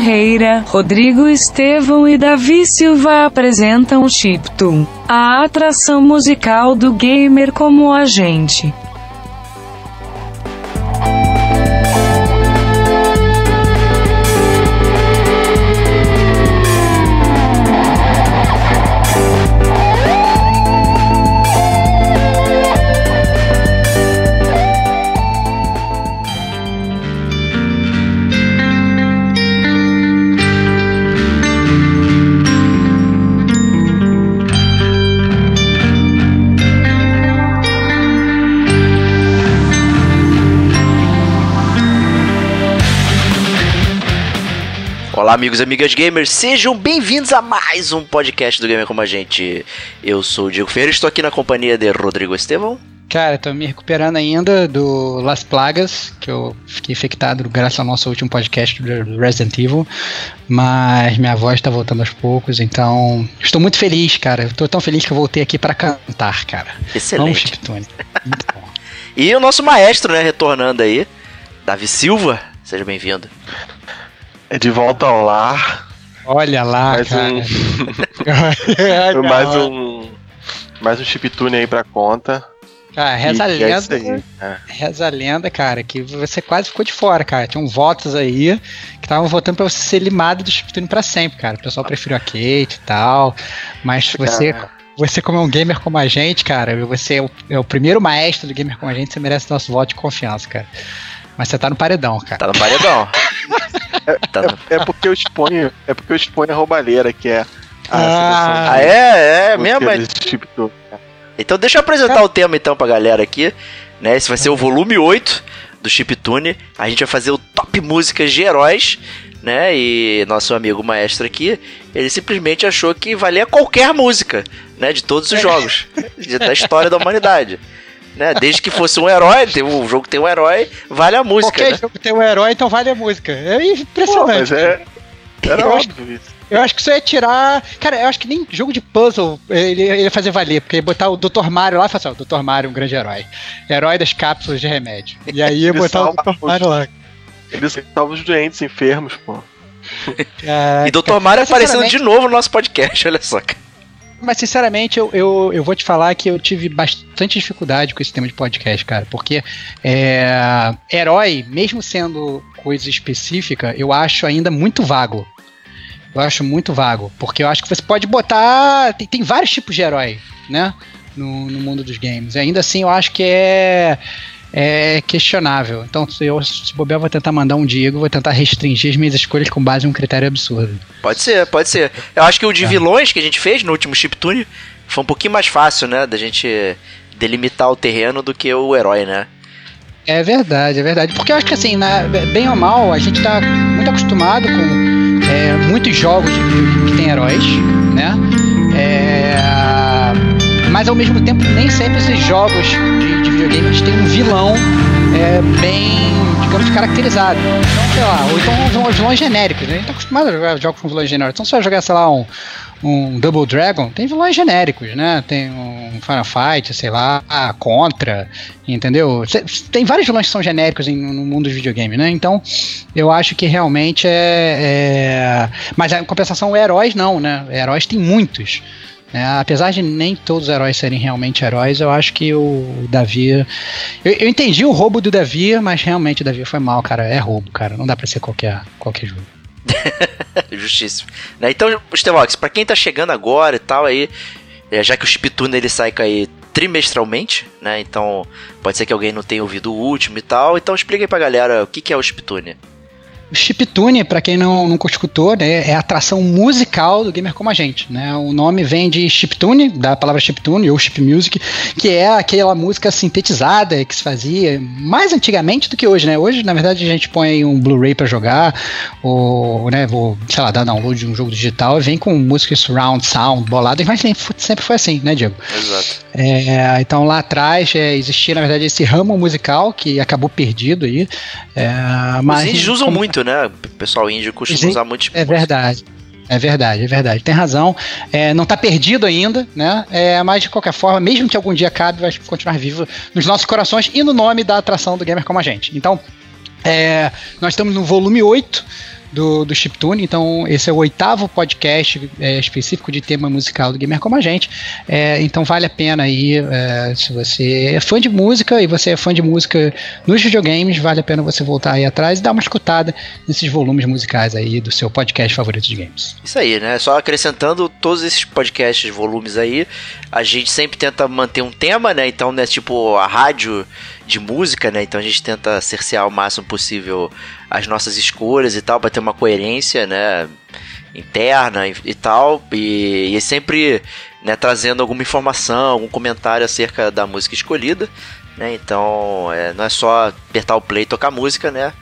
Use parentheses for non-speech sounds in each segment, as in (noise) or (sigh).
Ferreira, Rodrigo Estevão e Davi Silva apresentam Chiptune, a atração musical do gamer como a amigos e amigas gamers, sejam bem-vindos a mais um podcast do Gamer Como a Gente. Eu sou o Diego Ferreira, estou aqui na companhia de Rodrigo Estevão. Cara, tô me recuperando ainda do Las Plagas, que eu fiquei infectado graças ao nosso último podcast do Resident Evil, mas minha voz tá voltando aos poucos, então estou muito feliz, cara. Estou tão feliz que eu voltei aqui para cantar, cara. Excelente. Vamos, Chiptune. Muito bom. (laughs) E o nosso maestro, né, retornando aí, Davi Silva, seja bem-vindo. É de volta ao lar. Olha lá, mais cara. (laughs) um, Olha mais um, mais um chiptune aí pra conta. Cara, reza a E- é lenda. aí, é. Reza a lenda, cara, que você quase ficou de fora, cara. Tinham votos aí que estavam votando pra você ser limado do Chiptune pra sempre, cara. O pessoal preferiu a Kate e tal. Mas você, Cara, você como é um gamer como a gente, cara, você é o, é o primeiro maestro do gamer como a gente, você merece nosso voto de confiança, cara. Mas você tá no paredão, cara. Tá no paredão. Tá no- é porque eu exponho, é porque eu exponho a roubalheira, que é a Ah, Ah, é? É mesmo? desse chiptune. Então deixa eu apresentar o tema então pra galera aqui, né? Esse vai ser o volume 8 do Chiptune. A gente vai fazer o top músicas de heróis, né? E nosso amigo maestro aqui, ele simplesmente achou que valia qualquer música, né? De todos os jogos de- da história da humanidade. Né? Desde que fosse um herói, tem um jogo tem um herói, vale a música, Qualquer né? jogo tem um herói, então vale a música. É Pô, impressionante. mas é. Era Eu acho- óbvio isso. Eu acho que isso ia tirar. Cara, eu acho que nem jogo de puzzle ele, ele ia fazer valer, porque ia botar o Dr. Mario lá e falar assim: ó, Dr. Mario é um grande herói. Herói das cápsulas de remédio. E aí ia Ele botar o salva Dr. Mario lá. Eles salvam os doentes enfermos, pô. Caraca. (laughs) E Dr. Mario aparecendo de novo no nosso podcast, olha só. cara. Mas sinceramente, eu, eu, eu vou te falar que eu tive bastante dificuldade com esse tema de podcast, cara. Porque é, herói, mesmo sendo coisa específica, eu acho ainda muito vago. Eu acho muito vago. Porque eu acho que você pode botar. Tem, tem vários tipos de herói, né? No, no mundo dos games. E ainda assim, eu acho que é. É questionável. Então, se eu se bobear, vou tentar mandar um Diego, vou tentar restringir as minhas escolhas com base em um critério absurdo. Pode ser, pode ser. Eu acho que o de vilões que a gente fez no último Chiptune foi um pouquinho mais fácil, né? Da gente delimitar o terreno do que o herói, né? É verdade, é verdade. Porque eu acho que assim, na- bem ou mal, a gente tá muito acostumado com é, muitos jogos videogame que tem heróis, né? É, mas ao mesmo tempo, nem sempre esses jogos de, de videogame têm um vilão é, bem, digamos, caracterizado. Então, sei lá, ou então os vilões genéricos. Né? A gente tá acostumado a jogar jogos com vilões genéricos. Então, se você jogar, sei lá, um, um Double Dragon, tem vilões genéricos, né? Tem um Final Fight, sei lá, Contra, entendeu? Tem vários vilões que são genéricos em- no mundo dos videogames, né? Então, eu acho que realmente é. é- Mas em compensação, heróis não, né? Heróis tem muitos. Né? apesar de nem todos os heróis serem realmente heróis, eu acho que o Davi. Eu, eu entendi o roubo do Davi, mas realmente o Davi foi mal, cara. É roubo, cara. Não dá pra ser qualquer, qualquer jogo. (laughs) Justíssimo. Né? Então, Stevox, pra quem tá chegando agora e tal, aí, é, já que o Chiptune ele sai aí trimestralmente, né? Então, pode ser que alguém não tenha ouvido o último e tal. Então, explica aí pra galera o que, que é o Chiptune. O chiptune, para quem não, nunca escutou, né, é a atração musical do gamer como a gente. Né? O nome vem de chiptune, da palavra chiptune ou chip music, que é aquela música sintetizada que se fazia mais antigamente do que hoje. Né? Hoje, na verdade, a gente põe um Blu-ray para jogar, ou, né, vou, sei lá, dar download de um jogo digital e vem com música surround sound, bolada, mas sempre foi assim, né, Diego? Exato. É, então lá atrás é, existia, na verdade, esse ramo musical que acabou perdido aí. É, mas, Os índios usam muito, né? O pessoal índio costuma usar muito. É verdade. É verdade, é verdade. Tem razão. É, não está perdido ainda, né? É, mas de qualquer forma, mesmo que algum dia acabe, vai continuar vivo nos nossos corações e no nome da atração do gamer como a gente. Então, é, nós estamos no volume 8 do, do Chiptune. Então, esse é o oitavo podcast é, específico de tema musical do Gamer Como a Gente. É, então, vale a pena aí, é, se você é fã de música e você é fã de música nos videogames, vale a pena você voltar aí atrás e dar uma escutada nesses volumes musicais aí do seu podcast favorito de games. Isso aí, né? Só acrescentando todos esses podcasts, volumes aí, a gente sempre tenta manter um tema, né? Então, né, tipo a rádio de música, né? Então a gente tenta cercear o máximo possível as nossas escolhas e tal, para ter uma coerência, né? Interna e, e tal, e, e sempre né, trazendo alguma informação, algum comentário acerca da música escolhida, né? Então é, não é só apertar o play e tocar música, né?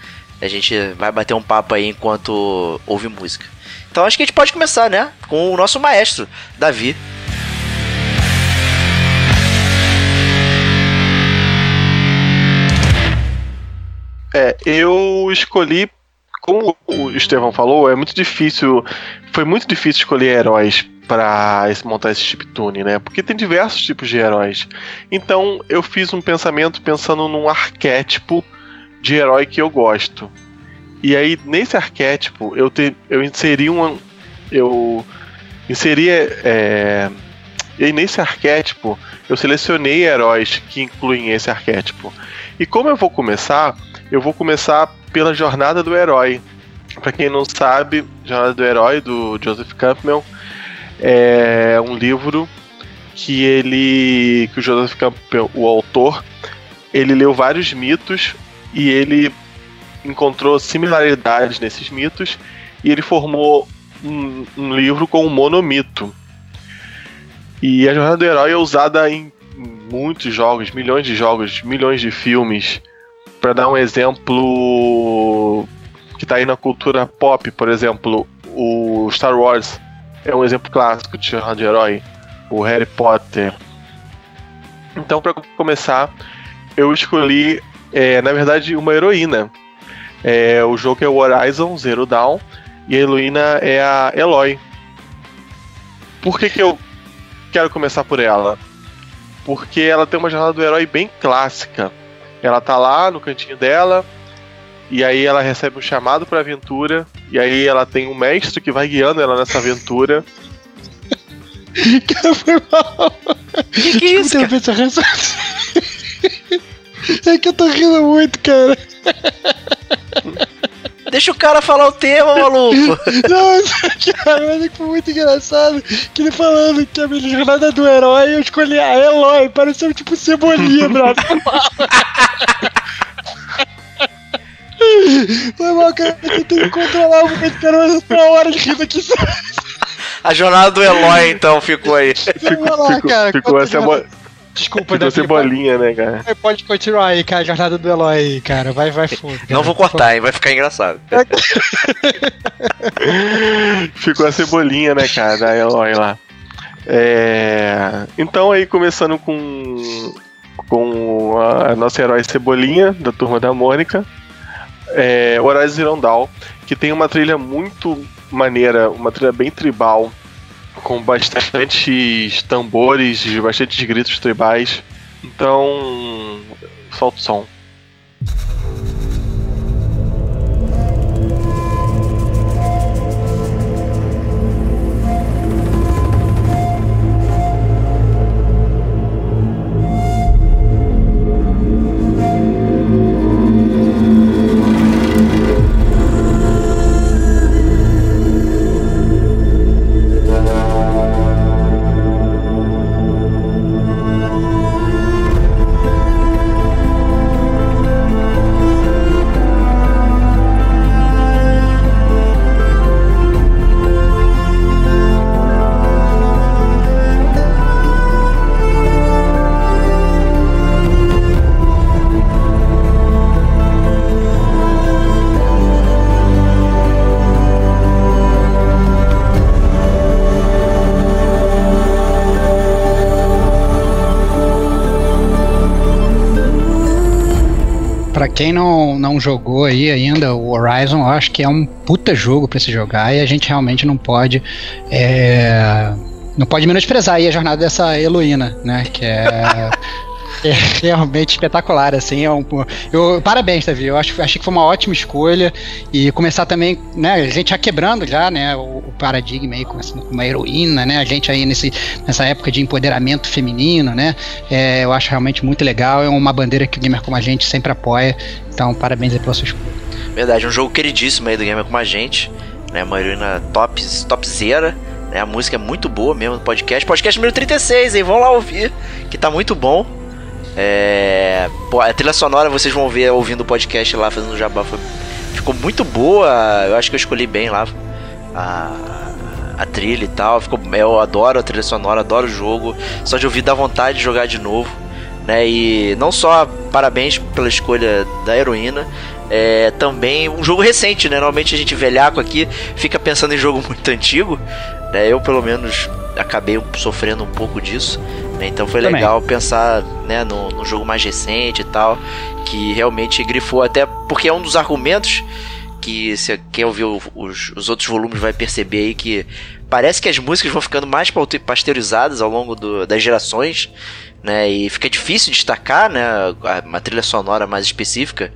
A gente vai bater um papo aí enquanto ouve música. Então acho que a gente pode começar, né? Com o nosso maestro, Davi. É, eu escolhi, como o Estevão falou, é muito difícil, foi muito difícil escolher heróis para montar esse chiptune, né? Porque tem diversos tipos de heróis. Então eu fiz um pensamento pensando num arquétipo de herói que eu gosto. E aí nesse arquétipo eu te, eu inseri um eu inseri é, e nesse arquétipo eu selecionei heróis que incluem esse arquétipo. E como eu vou começar, eu vou começar pela Jornada do Herói. Para quem não sabe, Jornada do Herói do Joseph Campbell é um livro que ele que o Joseph Campbell, o autor, ele leu vários mitos e ele encontrou similaridades nesses mitos e ele formou um, um livro com um monomito. E a Jornada do Herói é usada em muitos jogos, milhões de jogos, milhões de filmes. Para dar um exemplo que tá aí na cultura pop, por exemplo, o Star Wars é um exemplo clássico de jornada de herói, o Harry Potter. Então, para começar, eu escolhi, é, na verdade, uma heroína. É, o jogo é o Horizon Zero Dawn e a heroína é a Eloy. Por que, que eu quero começar por ela? Porque ela tem uma jornada do herói bem clássica. Ela tá lá no cantinho dela, e aí ela recebe um chamado pra aventura, e aí ela tem um mestre que vai guiando ela nessa aventura. Cara, (laughs) foi mal. Que que é isso, cara? (laughs) É que eu tô rindo muito, cara. (laughs) Deixa o cara falar o tema, maluco. (laughs) Não, cara, mas é que foi muito engraçado que ele falando que a minha jornada do herói, eu escolhi a Eloy, pareceu tipo cebolinha, (laughs) brother. Foi mal, cara, eu tenho que controlar o momento, cara, uma hora de rir aqui. A jornada do Eloy, então, ficou aí. Vai lá, ficou, cara. ficou essa a bo... Desculpa, ficou Davi, cebolinha, né, cara? Pode, pode continuar aí, cara, a jornada do Eloy aí, cara. Vai, vai fundo. Não vou cortar, hein? Vai ficar engraçado. (laughs) Ficou a cebolinha, né, cara, da Eloy lá. É... Então aí começando com com a nossa herói Cebolinha da turma da Mônica, é, Horizon Zero Dawn, que tem uma trilha muito maneira, uma trilha bem tribal, com bastantes tambores, bastantes gritos tribais. Então, solta o som. Quem não, não jogou aí ainda, o Horizon, eu acho que é um puta jogo para se jogar e a gente realmente não pode. É, não pode menosprezar aí a jornada dessa Heloína, né? Que é. É (laughs) realmente espetacular, assim. É um, eu, parabéns, Davi. Eu acho, achei que foi uma ótima escolha. E começar também, né? A gente já quebrando já, né? O, o paradigma aí, começando com uma heroína, né? A gente aí nesse, nessa época de empoderamento feminino, né? É, eu acho realmente muito legal. É uma bandeira que o Gamer como a gente sempre apoia. Então, parabéns aí pela sua escolha. Verdade, um jogo queridíssimo aí do Gamer como a gente. Né? Uma heroína top, topzera. Né? A música é muito boa mesmo no podcast. Podcast número 36, hein? Vão lá ouvir, que tá muito bom. É, a trilha sonora vocês vão ver ouvindo o podcast lá fazendo jabá. Foi, ficou muito boa. Eu acho que eu escolhi bem lá a, a trilha e tal. Ficou, eu adoro a trilha sonora, adoro o jogo. Só de ouvir dá vontade de jogar de novo. Né? E não só parabéns pela escolha da heroína, é também um jogo recente, né? Normalmente a gente velhaco aqui fica pensando em jogo (laughs) muito antigo. Né? Eu, pelo menos, acabei sofrendo um pouu disso. Né? Então foi Também. legal pensar né, no, no, jogo mais recente e tal, que realmente grifou até porque é um dos argumentos que se quem ouviu os, os outros volumes vai perceber aí que parece que as músicas vão ficando mais pasteurizadas ao longo do, das gerações, né? E fica difícil destacar, né, uma trilha sonora mais específica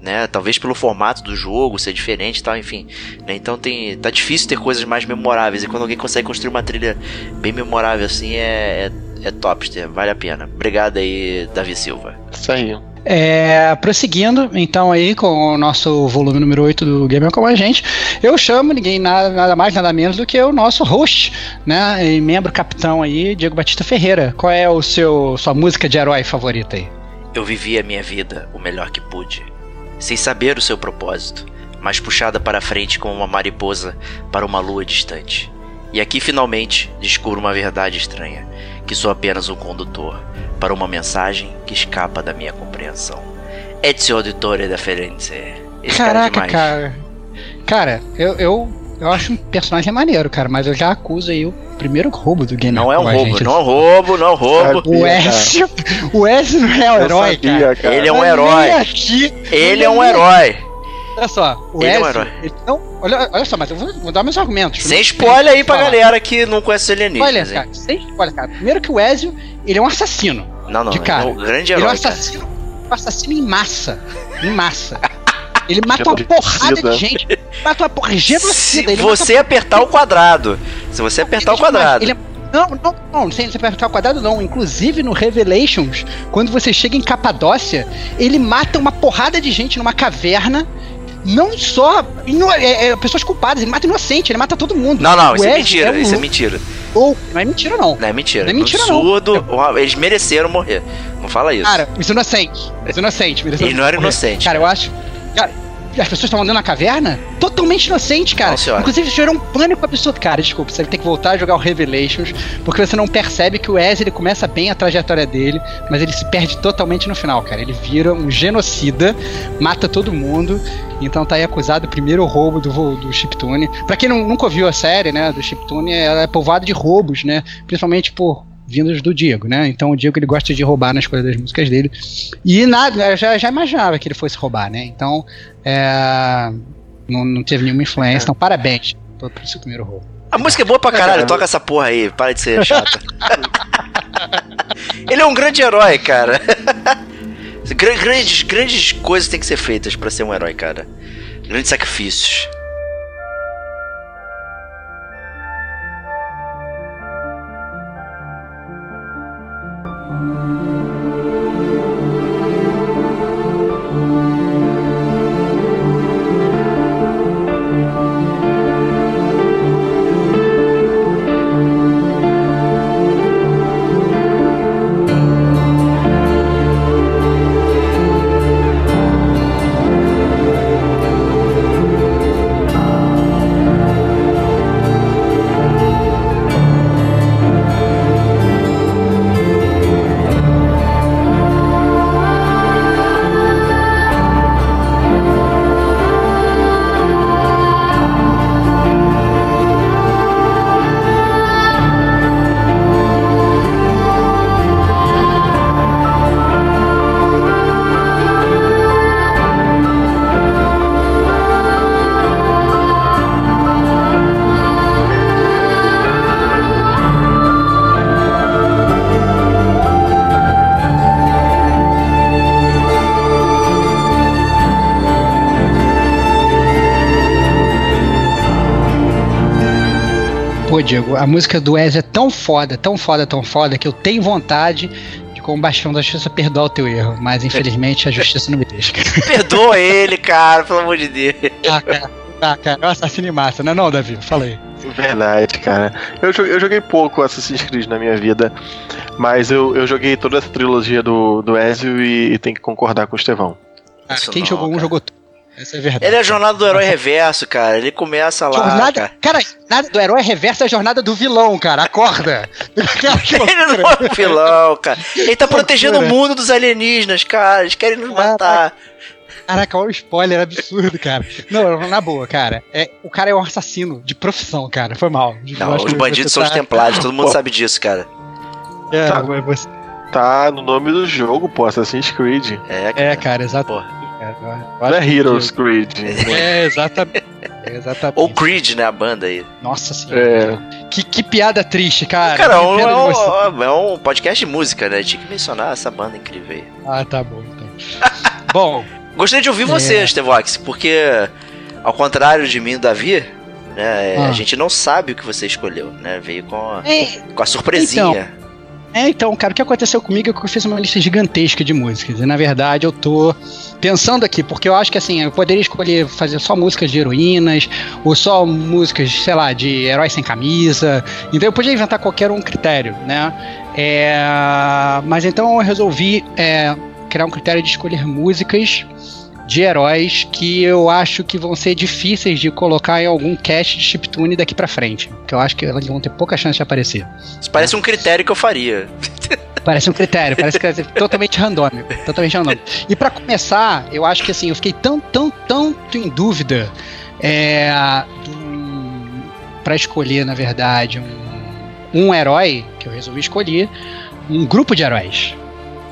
né? Talvez pelo formato do jogo ser diferente e tal, enfim. Né? Então tem, tá difícil ter coisas mais memoráveis. E quando alguém consegue construir uma trilha bem memorável assim, é, é, é top, vale a pena. Obrigado aí, Davi Silva. Isso aí. É, prosseguindo, então, aí com o nosso volume número 8 do Gamer com a gente, eu chamo ninguém nada, nada, mais, nada menos do que o nosso host, né? E membro capitão aí, Diego Batista Ferreira. Qual é o seu sua música de herói favorita aí? Eu vivi a minha vida o melhor que pude sem saber o seu propósito, mas puxada para frente como uma mariposa para uma lua distante. E aqui finalmente descubro uma verdade estranha, que sou apenas um condutor para uma mensagem que escapa da minha compreensão. Ezio Auditore da Ferenze. Esse Caraca, cara, é cara. Cara, eu, eu, eu acho um personagem maneiro, cara, mas eu já acuso aí o primeiro roubo do game. Não é um roubo, gente. não é um roubo, não é um roubo. O Ezio, o Ezio não é um herói, sabia, cara. cara. Ele é um herói. Aqui, ele é um herói. Olha só, o ele Ezio, é um herói. Ele não, olha, olha só, mas eu vou, vou dar meus argumentos. Sem spoiler aí pra falar. galera que não conhece alienígenas. Olha, cara, sem spoiler, cara. Primeiro que o Ezio, ele é um assassino. Não, não, de cara. É um grande herói. Ele é um assassino, um assassino em massa. Em massa. (laughs) Ele mata uma porrada de gente. Mata uma porra genocida. Se você apertar o quadrado. Se você apertar o quadrado. Ele é... Não, não, não, sem você apertar o quadrado, não. Inclusive no Revelations, quando você chega em Capadócia, ele mata uma porrada de gente numa caverna não só ino é, é, pessoas culpadas, ele mata inocente, ele mata todo mundo. Não, não, isso é mentira, é um... isso é mentira. Ou, não é mentira, não. Não é mentira. Não é mentira, Absurdo, não. Eles mereceram morrer. Não fala isso. Cara, os inocentes. Os inocentes. Eles não eram inocentes. Cara, eu acho. Cara, as pessoas estavam andando na caverna totalmente inocente, cara. Nossa, Inclusive, gerou um pânico absurdo. Cara, desculpa, você tem que voltar a jogar o Revelations, porque você não percebe que o Wes ele começa bem a trajetória dele, mas ele se perde totalmente no final, cara. Ele vira um genocida, mata todo mundo, então tá aí acusado do primeiro roubo do, do Chiptune. Pra quem não, nunca ouviu a série, né, do Chiptune, ela é povoada de roubos, né, principalmente por vindos do Diego, né? Então o Diego ele gosta de roubar nas coisas das músicas dele. E nada, eu já, já imaginava que ele fosse roubar, né? Então é, não, não teve nenhuma influência. Então parabéns por esse primeiro roubo. A música é boa pra caralho, toca essa porra aí, para de ser (laughs) chata. ele é um grande herói, cara. (laughs) Grandes, grandes coisas têm que ser feitas para ser um herói, cara. Grandes sacrifícios. Música Diego, a música do Ezio é tão foda, tão foda, tão foda, que eu tenho vontade de, como bastião da justiça, perdoar o teu erro. Mas infelizmente a justiça não me deixa. Perdoa ele, cara, pelo amor de Deus. Ah, cara. Ah, cara, é um assassino em massa, não é não, Davi? Falei. Verdade, cara. Eu joguei, eu joguei pouco Assassin's Creed na minha vida, mas eu, eu joguei toda essa trilogia do, do Ezio e, e tenho que concordar com o Estevão. Quem não, jogou um cara. jogou tudo. Essa é a verdade. Ele é a jornada do herói reverso, cara. Ele começa lá. Jornada, cara. cara, nada do herói reverso é a jornada do vilão, cara. Acorda. (laughs) Ele não é um vilão, cara. Ele tá protegendo o mundo dos alienígenas, cara. Eles querem nos matar. Caraca, olha o spoiler absurdo, cara. Não, na boa, cara. É, o cara é um assassino de profissão, cara. Foi mal. Não, os bandidos são os tá- templários, todo mundo Pô. sabe disso, cara. É, Tá. mas você- Tá no nome do jogo, pô, Assassin's Creed. É, cara. é cara, exato. Porra. É Heroes Creed. É, exatamente. É, exatamente. Ou Creed, né, a banda aí. Nossa senhora. É. Que, que piada triste, cara. Cara, um- é, você. um, é um podcast de música, né? Tinha que mencionar essa banda incrível aí. Ah, tá bom, então. (laughs) Bom, Gostaria de ouvir você, É. Stevox, porque, ao contrário de mim e Davi, né, Ah. a gente não sabe o que você escolheu, né? Veio com a, é, com a surpresinha. É, então, cara, o que aconteceu comigo é que eu fiz uma lista gigantesca de músicas. E na verdade eu tô pensando aqui, porque eu acho que assim, eu poderia escolher fazer só músicas de heroínas, ou só músicas, sei lá, de heróis sem camisa. Então eu podia inventar qualquer um critério, né? É, mas então eu resolvi é, criar um critério de escolher músicas de heróis que eu acho que vão ser difíceis de colocar em algum cast de chiptune daqui pra frente. Que eu acho que elas vão ter pouca chance de aparecer. Isso parece um critério que eu faria. Parece um critério, parece que é (laughs) totalmente randômico. Totalmente randômico. E pra começar, eu acho que assim, eu fiquei tão, tão, tanto em dúvida é, pra escolher, na verdade, um, um herói que eu resolvi escolher, um grupo de heróis,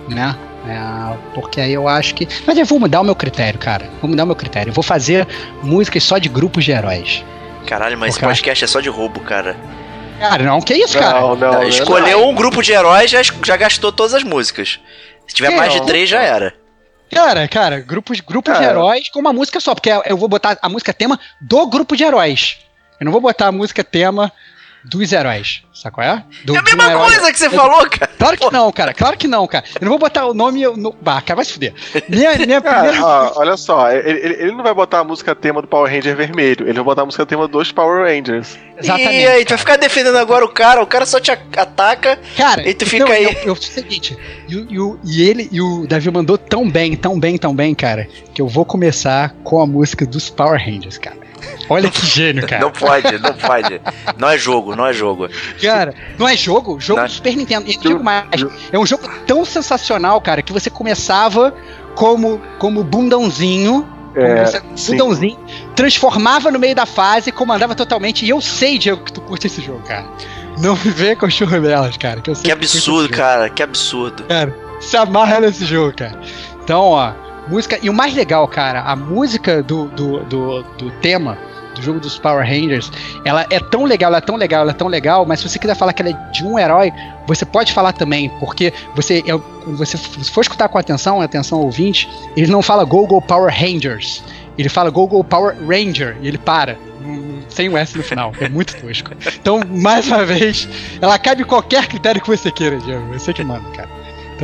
né? É, porque aí eu acho que. Mas eu vou mudar o meu critério, cara. Vou mudar o meu critério. Eu vou fazer músicas só de grupos de heróis. Caralho, mas esse Porque eu podcast é só de roubo, cara. Cara, não, que isso, cara? Não, não, Não, não, escolheu um grupo de heróis, já, já gastou todas as músicas. Se tiver Que mais de três, já era. Cara, cara, grupos, grupos de Cara. heróis com uma música só, porque eu vou botar a música tema do grupo de heróis. Eu não vou botar a música tema dos heróis. Sabe qual é? Do, É a um mesma herói- coisa que você falou, cara. Claro que não, cara. Claro que não, cara. Eu não vou botar o nome no. Bah, cara, vai se fuder. Minha, minha Cara, primeira. ó, olha só, ele, ele- não vai botar a música tema do Power Ranger vermelho, ele vai botar a música tema dos Power Rangers. Exatamente. e aí, tu vai ficar defendendo agora o cara, o cara só te ataca. Cara, E tu fica não, aí. Eu, eu, o seguinte, e, e, o- e ele e o Davi mandou tão bem, tão bem, tão bem, cara, que eu vou começar com a música dos Power Rangers, cara. Olha que gênio, cara. Não pode, não pode. Não é jogo, não é jogo. Cara, não é jogo? Jogo Não. do Super Nintendo. E digo mais, é um jogo tão sensacional, cara, que você começava como, como bundãozinho. É, bundãozinho, transformava no meio da fase, comandava totalmente. E eu sei, Diego, que tu curte esse jogo, cara. Não me vê com churremelas, cara. Que, eu sei Que absurdo, cara, que absurdo. Cara, se amarra nesse jogo, cara. Então, ó, música. E o mais legal, cara, a música do, do, do, do tema do jogo dos Power Rangers, ela é tão legal, ela é tão legal, ela é tão legal, mas se você quiser falar que ela é de um herói, você pode falar também, porque você, você f- for escutar com atenção, atenção ouvinte, ele não fala Go Go Power Rangers, ele fala Go Go Power Ranger, e ele para. hum, Sem o S no final, é muito (laughs) tosco. Então, mais uma vez, ela cabe qualquer critério que você queira, Diego. Você que manda, cara.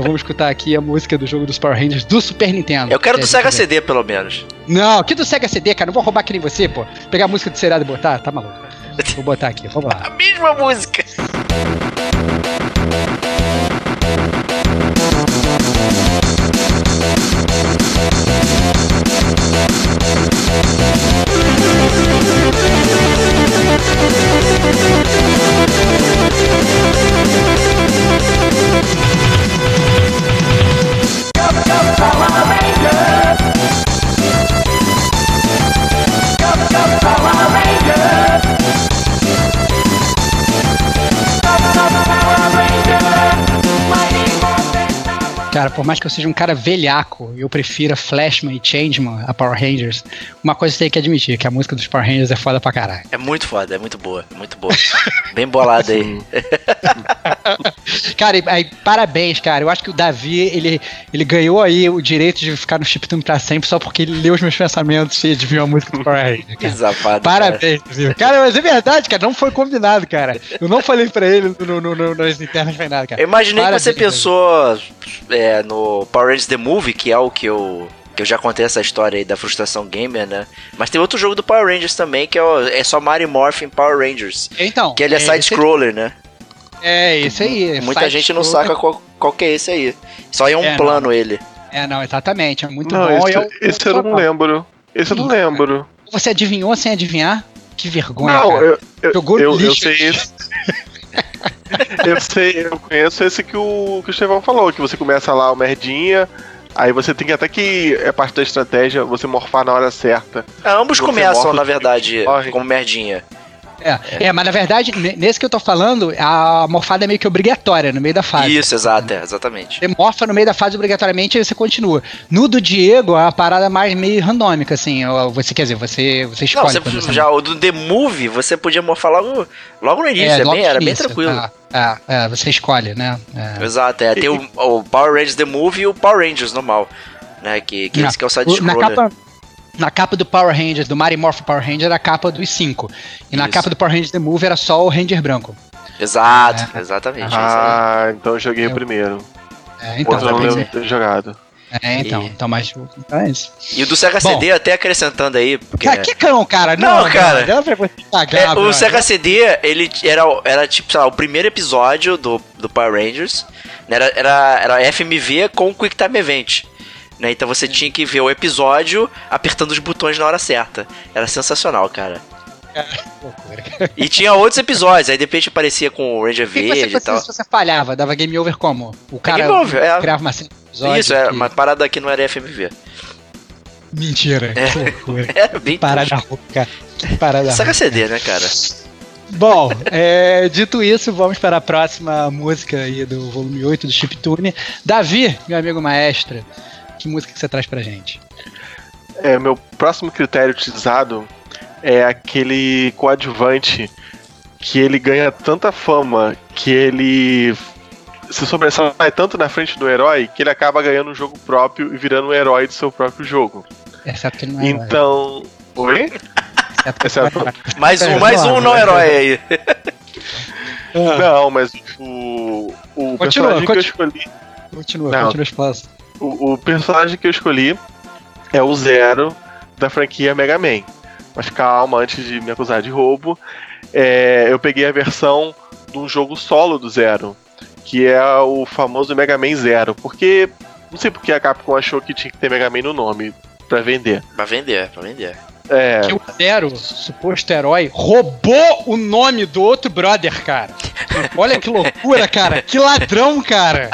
Então vamos escutar aqui a música do jogo dos Power Rangers do Super Nintendo. Eu quero que do Sega CD, pelo menos. Não, que do Sega CD, cara. Não vou roubar que nem você, pô. Pegar a música do seriado e botar? Tá maluco. (laughs) Vou botar aqui, vamos lá. A mesma música. Por mais que eu seja um cara velhaco e eu prefira Flashman e Changeman a Power Rangers, uma coisa você tem que admitir, que a música dos Power Rangers é foda pra caralho. É muito foda, é muito boa, muito boa. (laughs) Bem bolada aí. (laughs) cara, e, aí, parabéns, cara. Eu acho que o Davi, ele, ele ganhou aí o direito de ficar no Chiptune pra sempre só porque ele leu os meus pensamentos e adivinhou a música do Power Ranger. Que safado, Parabéns, Davi. Cara, mas é verdade, cara. Não foi combinado, cara. Eu não falei pra ele no, no, no, nas internas nem nada, cara. Eu imaginei Parabéns, que você pensou é, no Power Rangers The Movie, que é o que eu. Que eu já contei essa história aí da frustração gamer, né? Mas tem outro jogo do Power Rangers também, que é, o- é só Mario Morphin Power Rangers. Então. Que ele é, esse- side-scroller, né? É, esse aí. Muita side gente não saca qual, qual que é esse aí. Só em um É, plano ele. É, não, exatamente. É muito Não, bom. esse, e é o- esse eu não lembro. Esse eu não lembro. Você adivinhou sem adivinhar? Que vergonha, Não, cara. eu, eu, Jogou eu, eu lixo. sei esse. (laughs) eu sei, eu conheço esse que o, que o Estevão falou, que você começa lá o merdinha, aí você tem que até que é parte da estratégia, você morfar na hora certa. Ah, ambos Você começam, na verdade, como merdinha. É, é, mas na verdade, ne- nesse que eu tô falando, a morfada é meio que obrigatória no meio da fase. Isso, exato, é, exatamente. Você morfa no meio da fase obrigatoriamente e você continua. No do Diego, é uma parada mais meio randômica, assim. Você quer dizer, você, você Não, escolhe. você, quando você já o do The Movie, você podia morfar logo, logo no início, é, logo bem, era bem início, tranquilo. tá. É, é, você escolhe, né? É. Exato, é. Tem o, o Power Rangers The Movie e o Power Rangers normal. Né, que, que esse que é o O- na side-scroller. capa, na capa do Power Rangers, do Mario Morph Power Ranger, era a capa dos 5. E na Isso. capa do Power Rangers The Move era só o Ranger branco. Exato, exatamente. é aí. Ah, então eu joguei Eu- o primeiro. É, Então, eu não lembro é. ter jogado. É, então, E- então, mas então é isso. E o do Sega Bom. CD, até acrescentando aí, porque... Cara, que cão, cara? Não, cara. Pra você cagar, É, o. Sega CD, ele era, era tipo, sei lá, o primeiro episódio do, do Power Rangers. né, Era, era, era FMV com Quick Time Event. Né? Então você tinha que ver o episódio apertando os botões na hora certa. Era sensacional, cara. Loucura. E tinha outros episódios, aí de repente aparecia com o Ranger que que você Verde e tal. se você falhava? Dava game over como? O cara game over, é. criava uma cena episódio Isso, é, que- uma parada que não era FMV. Mentira. É. Que loucura. Era (laughs) bem Parada rouca. Parada Sega CD, né, cara? Bom, é, dito isso, vamos para a próxima música aí do volume 8 do Chiptune. Davi, meu amigo maestro, que música que você traz pra gente? É, meu próximo critério utilizado é aquele coadjuvante que ele ganha tanta fama que ele se sobressai tanto na frente do herói que ele acaba ganhando um jogo próprio e virando um herói do seu próprio jogo. Exceto que ele não é herói. Então. Oi? Exceto que ele exceto- é herói. Mais um, É, mais um não herói aí. Não, mas o. O Continua, personagem que eu escolhi. Continua, Não. continua os passos. O, o personagem que eu escolhi é o Zero da franquia Mega Man. Mas calma, antes de me acusar de roubo, é, eu peguei a versão de um jogo solo do Zero, que é o famoso Mega Man Zero. Porque não sei porque a Capcom achou que tinha que ter Mega Man no nome pra vender. Pra vender, pra vender. É, Que o Zero, suposto herói, roubou o nome do outro brother, cara. Olha que loucura, cara. Que ladrão, cara.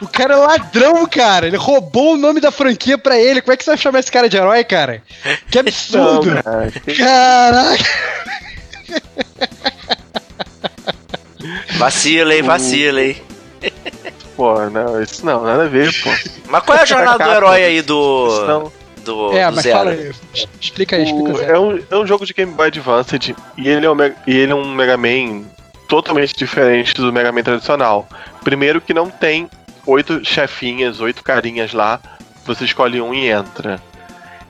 O cara é ladrão, cara. Ele roubou o nome da franquia pra ele. Como é que você vai chamar esse cara de herói, cara? Que não, absurdo. cara. Caraca. Vacila, hein, vacila, hein. Pô, não, isso não, nada a ver, pô. Mas qual é a jornada do herói aí Isso do. não. do, É, do mas Zero? fala aí. Explica aí, explica O- Zero. é, um, é um jogo de Game Boy Advance e ele é um, e ele é um Mega Man totalmente diferente do Mega Man tradicional. Primeiro que não tem oito chefinhas, oito carinhas lá, você escolhe um e entra.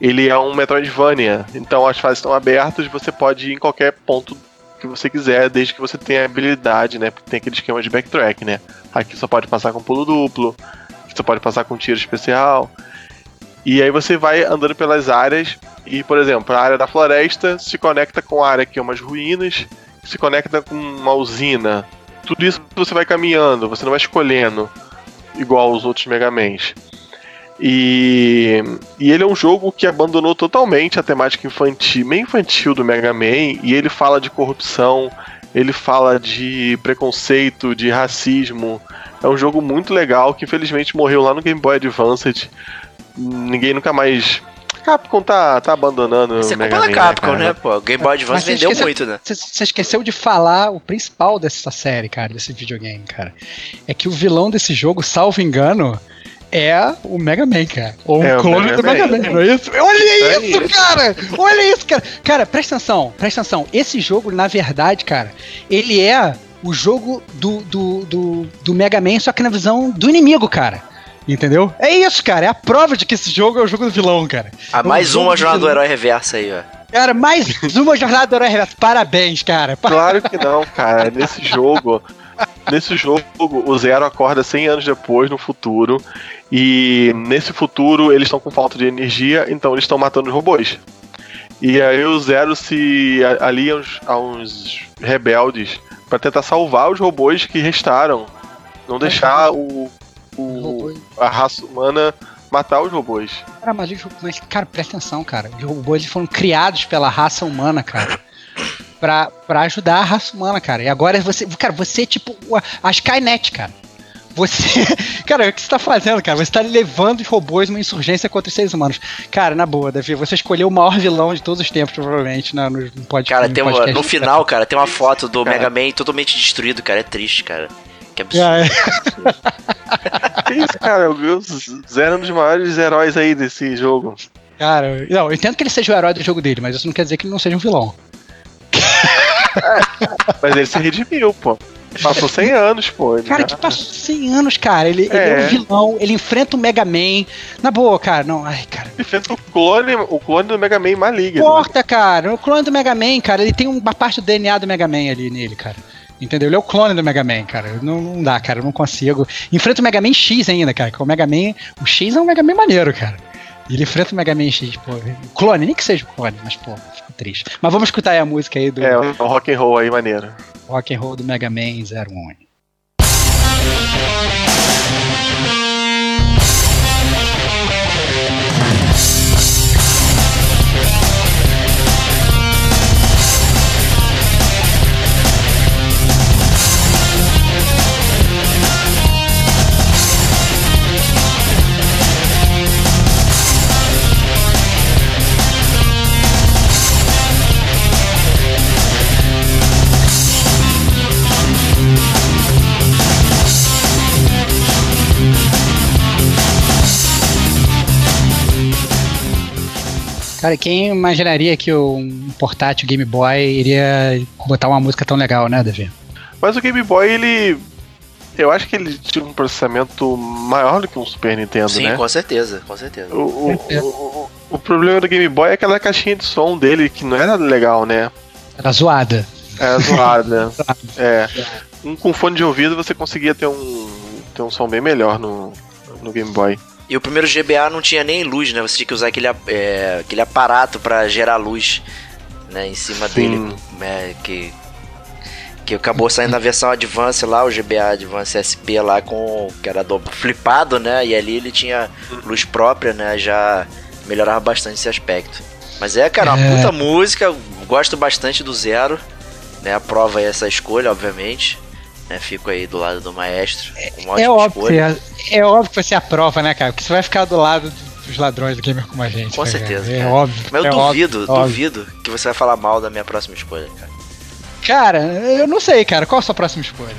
Ele é um Metroidvania, então as fases estão abertas, você pode ir em qualquer ponto que você quiser, desde que você tenha habilidade, né? Porque tem aquele esquema de backtrack, né? Aqui só pode passar com pulo duplo, só pode passar com tiro especial. E aí você vai andando pelas áreas e, por exemplo, a área da floresta se conecta com a área que é umas ruínas, se conecta com uma usina. Tudo isso você vai caminhando, você não vai escolhendo igual os outros Mega Mans. E, e ele é um jogo que abandonou totalmente a temática infantil, meio infantil do Mega Man, e ele fala de corrupção, ele fala de preconceito, de racismo. É um jogo muito legal que infelizmente morreu lá no Game Boy Advance. Ninguém nunca mais. Capcom tá, tá abandonando Isso é o Mega culpa da Man, Capcom, cara? né, pô? O Game Boy Advance vendeu esqueceu- muito, né? Você- esqueceu de falar o principal dessa série, cara, desse videogame, cara. É que o vilão desse jogo, salvo engano, é o Mega Man, cara. Ou É um o clone Mega do Mega Man. Man, não é isso? Olha É isso, isso. cara! Olha isso, cara! Cara, presta atenção, presta atenção. Esse jogo, na verdade, cara, ele é o jogo do, do, do, do Mega Man, só que na visão do inimigo, cara. Entendeu? É isso, cara. É a prova de que esse jogo é o jogo do vilão, cara. Ah, É um mais uma jornada do herói reversa aí, ó. Cara, mais (laughs) uma jornada do Herói Reverso. Parabéns, cara. (laughs) Claro que não, cara. Nesse jogo. Nesse jogo, o Zero acorda 100 anos depois, no futuro. E nesse futuro, eles estão com falta de energia, então eles estão matando os robôs. E aí o Zero se a- alia aos, a uns rebeldes pra tentar salvar os robôs que restaram. Não deixar o, o- a raça humana matar os robôs. Cara, mas, os- mas, cara, presta atenção, cara. Os robôs eles foram criados pela raça humana, cara. Pra, pra ajudar a raça humana, cara. E agora você. Cara, você é tipo a, a Skynet, cara. Você. (laughs) Cara, o que você tá fazendo, cara? Você tá levando os robôs numa insurgência contra os seres humanos. Cara, na boa, Davi, você escolheu o maior vilão de todos os tempos, provavelmente, na, no podcast. Cara, tem uma, podcast. no final, cara, tem uma foto do Cara. Mega Man totalmente destruído, cara. É triste, cara. Que absurdo. Ah, é. (laughs) Que isso, cara? O Zero é um dos maiores heróis aí desse jogo. Cara, não, eu entendo que ele seja o herói do jogo dele, mas isso não quer dizer que ele não seja um vilão. Mas ele se redimiu, pô. Passou 100 anos, pô. Ele Cara, já- que passou 100 anos, cara. Ele ele é. É. um vilão, ele enfrenta o Mega Man. Na boa, cara, não. Ai, cara. Ele fez o clone, o clone do Mega Man maligno. Importa, cara. O clone do Mega Man, cara, ele tem uma parte do DNA do Mega Man ali nele, cara. Entendeu? Ele é o clone do Mega Man, cara. Não, não dá, cara. Eu não consigo. Enfrenta o Mega Man X ainda, cara. Que o Mega Man. O X é um Mega Man maneiro, cara. Ele enfrenta o Mega Man X, pô. Clone, nem que seja o clone, mas, pô, fico triste. Mas vamos escutar aí a música aí do É, o rock and roll aí maneiro. rock and roll do Mega Man 01. Cara, quem imaginaria que um portátil Game Boy iria botar uma música tão legal, né, Davi? Mas o Game Boy, ele. Eu acho que ele tinha um processamento maior do que um Super Nintendo, Sim, né? com certeza, com certeza. O, o, o, o- o problema do Game Boy é aquela caixinha de som dele que não era legal, né? Era zoada. Era zoada. (laughs) é. Um com fone de ouvido você conseguia ter um, ter um som bem melhor no, no Game Boy. E o primeiro GBA não tinha nem luz, né? Você tinha que usar aquele, é, aquele aparato pra gerar luz né, em cima Sim. dele. né, que, que acabou saindo na versão Advance lá, o GBA Advance SP lá, com que era do, flipado, né? E ali ele tinha luz própria, né? Já melhorava bastante esse aspecto. Mas é, cara, uma É. puta música. Gosto bastante do Zero. Né, aprova essa escolha, obviamente. Né, fico aí do lado do maestro. É ótima óbvio, escolha. que, é óbvio que você aprova, né, cara? Porque você vai ficar do lado dos ladrões do gamer como a gente. Com né, certeza? É óbvio. Mas eu é duvido, óbvio, óbvio. duvido que você vai falar mal da minha próxima escolha, cara. Cara, eu não sei, cara. Qual a sua próxima escolha?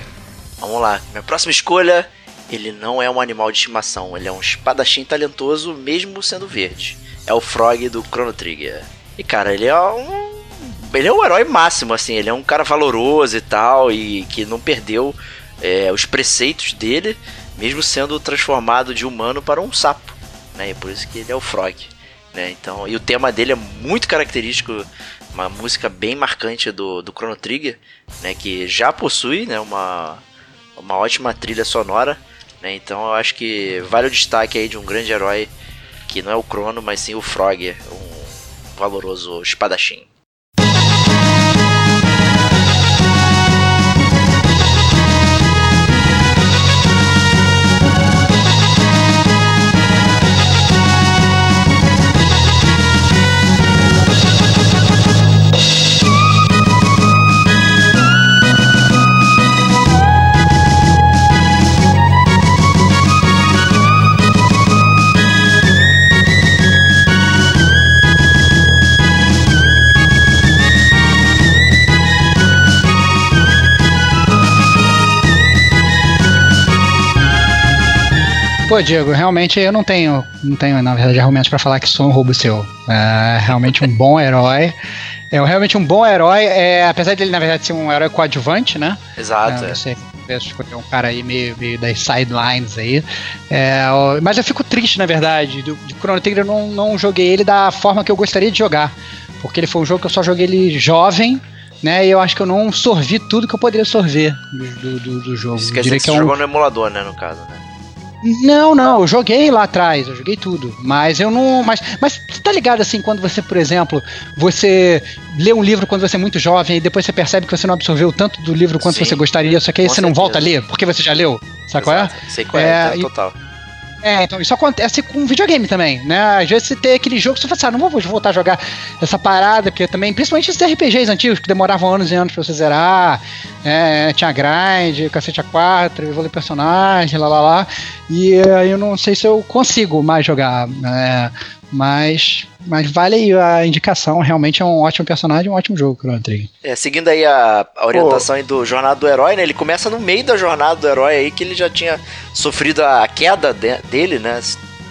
Vamos lá. Minha próxima escolha, ele não é um animal de estimação, ele é um espadachim talentoso mesmo sendo verde. É o Frog do Chrono Trigger. E cara, ele é um ele é um herói máximo assim, ele é um cara valoroso e tal e que não perdeu é, os preceitos dele, mesmo sendo transformado de humano para um sapo, né? E por isso que ele é o Frog, né? Então, e o tema dele é muito característico, uma música bem marcante do, do Chrono Trigger, né? Que já possui, né? Uma uma ótima trilha sonora, né? Então eu acho que vale o destaque aí de um grande herói que não é o Crono, mas sim o Frog, um valoroso espadachim. Pô, Diego, realmente eu não tenho, não tenho, na verdade, argumentos para falar que sou um roubo seu. É realmente um bom herói. É realmente um bom herói, é, apesar dele, na verdade, ser um herói coadjuvante, né? Exato. É, você escolher um cara aí meio, meio das sidelines aí. É, mas eu fico triste, na verdade. Do, de Chrono Trigger eu não, não joguei ele da forma que eu gostaria de jogar. Porque ele foi um jogo que eu só joguei ele jovem, né? E eu acho que eu não sorvi tudo que eu poderia sorver do, do, do jogo. Isso quer dizer que você é um... jogou no emulador, né, no caso, né? Não, não, eu joguei lá atrás, eu joguei tudo. Mas eu não. Mas, mas tá ligado assim, quando você, por exemplo, você lê um livro quando você é muito jovem e depois você percebe que você não absorveu tanto do livro quanto Sim, você gostaria, só que aí com você não certeza. volta a ler, porque você já leu. Sabe qual é? Exato. Sei qual é, É, e- total. É, então isso acontece com videogame também, né? Às vezes você tem aquele jogo que você fala assim, ah, não vou voltar a jogar essa parada, porque também, principalmente esses RPGs antigos que demoravam anos e anos pra você zerar, é, tinha grind, cacete A4, evoluir personagem, lá lá lá. E aí eu não sei se eu consigo mais jogar, né? Mas, mas vale aí a indicação, realmente é um ótimo personagem, um ótimo jogo, Chrono Trigger. É, seguindo aí a, a orientação aí do Jornada do Herói, né? Ele começa no meio da jornada do herói aí, que ele já tinha sofrido a queda de- dele, né?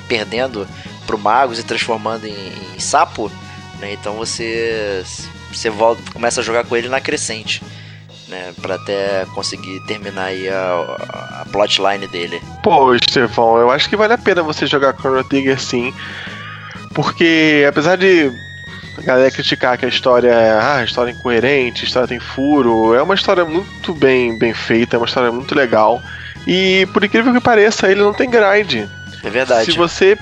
Perdendo pro Magus e transformando em, em sapo, né? Então você, você volta, começa a jogar com ele na crescente, né? Pra até conseguir terminar aí a, a plotline dele. Pô, Estefão, eu acho que vale a pena você jogar Chrono Trigger sim. Porque apesar de a galera criticar que a história é ah, a história é incoerente, a história tem furo, é uma história muito bem, bem feita, é uma história muito legal. E por incrível que pareça, ele não tem grind. É verdade. Se você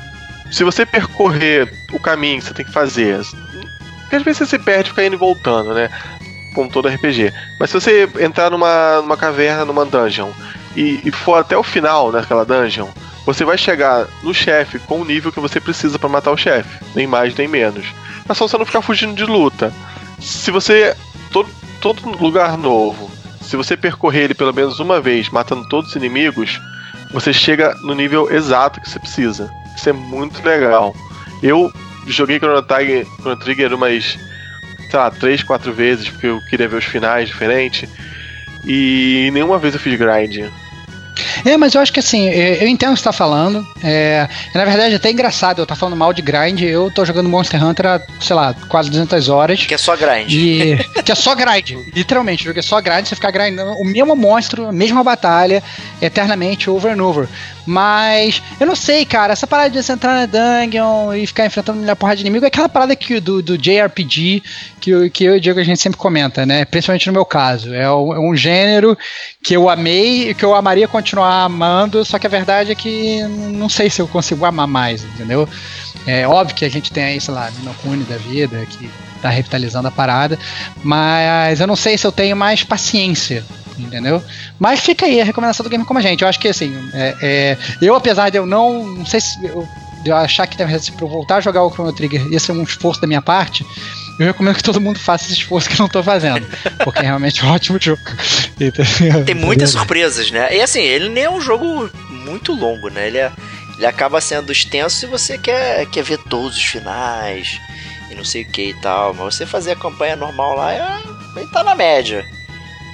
se você percorrer o caminho que você tem que fazer, porque às vezes você se perde fica indo e voltando, né? Como todo RPG. Mas se você entrar numa, numa caverna, numa dungeon, e, e for até o final naquela dungeon, você vai chegar no chefe com o nível que você precisa pra matar o chefe, nem mais nem menos. Mas só você não ficar fugindo de luta. Se você todo, todo lugar novo, se você percorrer ele pelo menos uma vez, matando todos os inimigos, você chega no nível exato que você precisa. Isso é muito legal. Eu joguei Chrono Trigger, Chrono Trigger umas, sei lá, três, quatro vezes, porque eu queria ver os finais diferentes. E nenhuma vez eu fiz grind. É, mas eu acho que assim, é, eu entendo o que você tá falando. É, na verdade, é até engraçado eu estar falando mal de grind. Eu tô jogando Monster Hunter há, sei lá, quase 200 horas. Que é só grind. E que é só grind, (laughs) literalmente, o jogo é só grind, você ficar grindando o mesmo monstro, a mesma batalha, eternamente, over and over. Mas eu não sei, cara, essa parada de você entrar na dungeon e ficar enfrentando uma porrada de inimigo é aquela parada que, do, do JRPG que, que eu e o Diego a gente sempre comenta, né? Principalmente no meu caso. É um, é um gênero que eu amei e que eu amaria continuar amando, só que a verdade é que não sei se eu consigo amar mais, entendeu? É óbvio que a gente tem aí, sei lá, Nino Kuni da vida, que tá revitalizando a parada, mas eu não sei se eu tenho mais paciência, entendeu? Mas fica aí a recomendação do Game Como a Gente. Eu acho que assim, é, é, eu apesar de eu não, não sei se eu, de eu achar que se eu voltar a jogar o Chrono Trigger ia ser um esforço da minha parte, eu recomendo que todo mundo faça esse esforço que eu não tô fazendo, porque é realmente um (laughs) ótimo jogo. Tem muitas surpresas, né? E assim, ele nem é um jogo muito longo, né? Ele, é- ele acaba sendo extenso se você quer, quer ver todos os finais e não sei o que e tal. Mas você fazer a campanha normal lá, é, ele tá na média.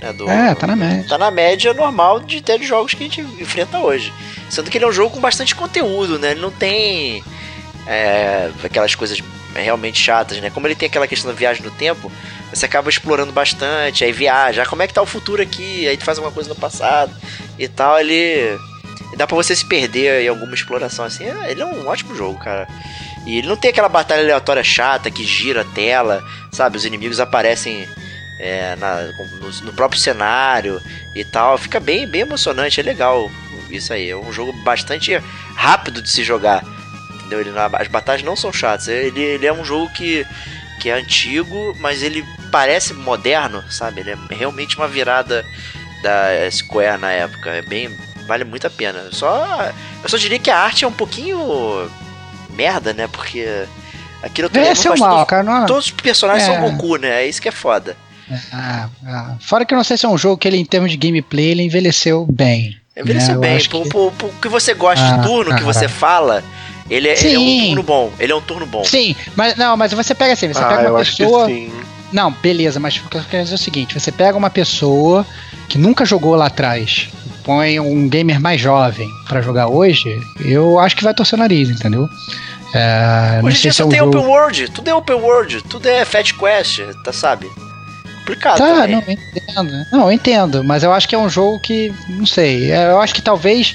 Né, do- É, tá na média. Tá na média normal de até de jogos que a gente enfrenta hoje. Sendo que ele é um jogo com bastante conteúdo, né? Ele não tem é, aquelas coisas realmente chatas, né? Como ele tem aquela questão da viagem no tempo, você acaba explorando bastante, aí viaja, ah, como é que tá o futuro aqui, aí tu faz alguma coisa no passado e tal, ele dá pra você se perder em alguma exploração assim. É, ele é um ótimo jogo, cara. E ele não tem aquela batalha aleatória chata que gira a tela, sabe? Os inimigos aparecem é, na- no, no próprio cenário e tal. Fica bem, bem emocionante, é legal isso aí. É um jogo bastante rápido de se jogar. Entendeu? Ele, as batalhas não são chatas. Ele, ele é um jogo que, que é antigo, mas ele parece moderno, sabe? Ele é realmente uma virada da Square na época. É bem. Vale muito a pena. Só. Eu só diria que a arte é um pouquinho. merda, né? Porque. É lembrando seu bastante- mal, cara. Não, Todos os personagens É. são Goku, né? É isso que é foda. Ah, ah. Fora que eu não sei se é um jogo que ele, em termos de gameplay, ele envelheceu bem. Envelheceu né? Bem. Por, que- por- por que você gosta Ah, de turno que você fala, ele é, ele é um turno bom. Ele é um turno bom. Sim, mas não, mas você pega assim, você ah, pega eu uma acho que pessoa. sim. Não, beleza, mas o que eu quero dizer é o seguinte: você pega uma pessoa que nunca jogou lá atrás, põe um gamer mais jovem pra jogar hoje, eu acho que vai torcer o nariz, entendeu? É, Hoje em dia só é um tem jogo... open world, tudo é open world, tudo é Fat Quest, tá sabe? Complicado Tá, também. não, eu entendo. Não, eu entendo, mas eu acho que é um jogo que, não sei, é, eu acho que talvez.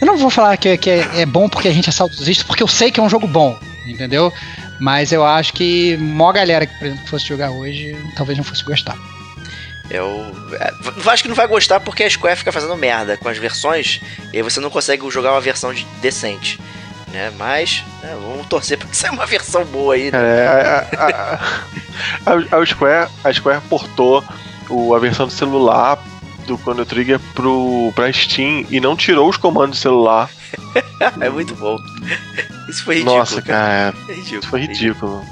Eu não vou falar que, que é, é bom porque a gente é saudosista, porque eu sei que é um jogo bom, entendeu? Mas eu acho que mó galera que, por exemplo, que fosse jogar hoje, talvez não fosse gostar. Eu é, v- acho que não vai gostar porque a Square fica fazendo merda com as versões e aí você não consegue jogar uma versão de- decente. Né? Mas né, vamos torcer pra que saia uma versão boa aí. Né? É, a, a, a- a Square, a Square portou o, a versão do celular do Chrono Trigger pro, pra Steam e não tirou os comandos do celular. (laughs) É muito bom. Isso foi ridículo. Nossa, cara, É (laughs) ridículo. isso foi ridículo.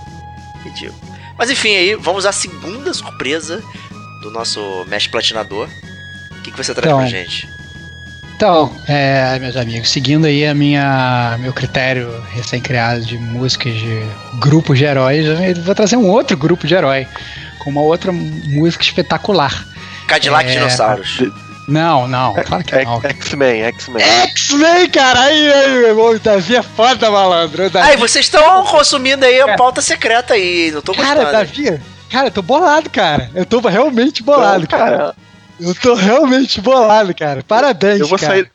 ridículo. Mas enfim, aí vamos à segunda surpresa do nosso Mesh Platinador. O que, que você traz Então, pra gente? Então, é, meus amigos, seguindo aí a minha meu critério recém-criado de músicas de grupos de heróis, eu vou trazer um outro grupo de herói com uma outra música espetacular. Cadillac é, Dinossauros. Não, não, claro que não. É- X-Men, X-Men. X-Men, cara, aí, aí, meu irmão, o Davi é foda, malandro. Davi, Ai, vocês estão consumindo aí a pauta secreta aí, não tô gostando. cara, Davi, cara, eu tô bolado, cara. Eu tô realmente bolado, Então, cara. Eu tô realmente bolado, cara. Parabéns, Eu vou cara. sair.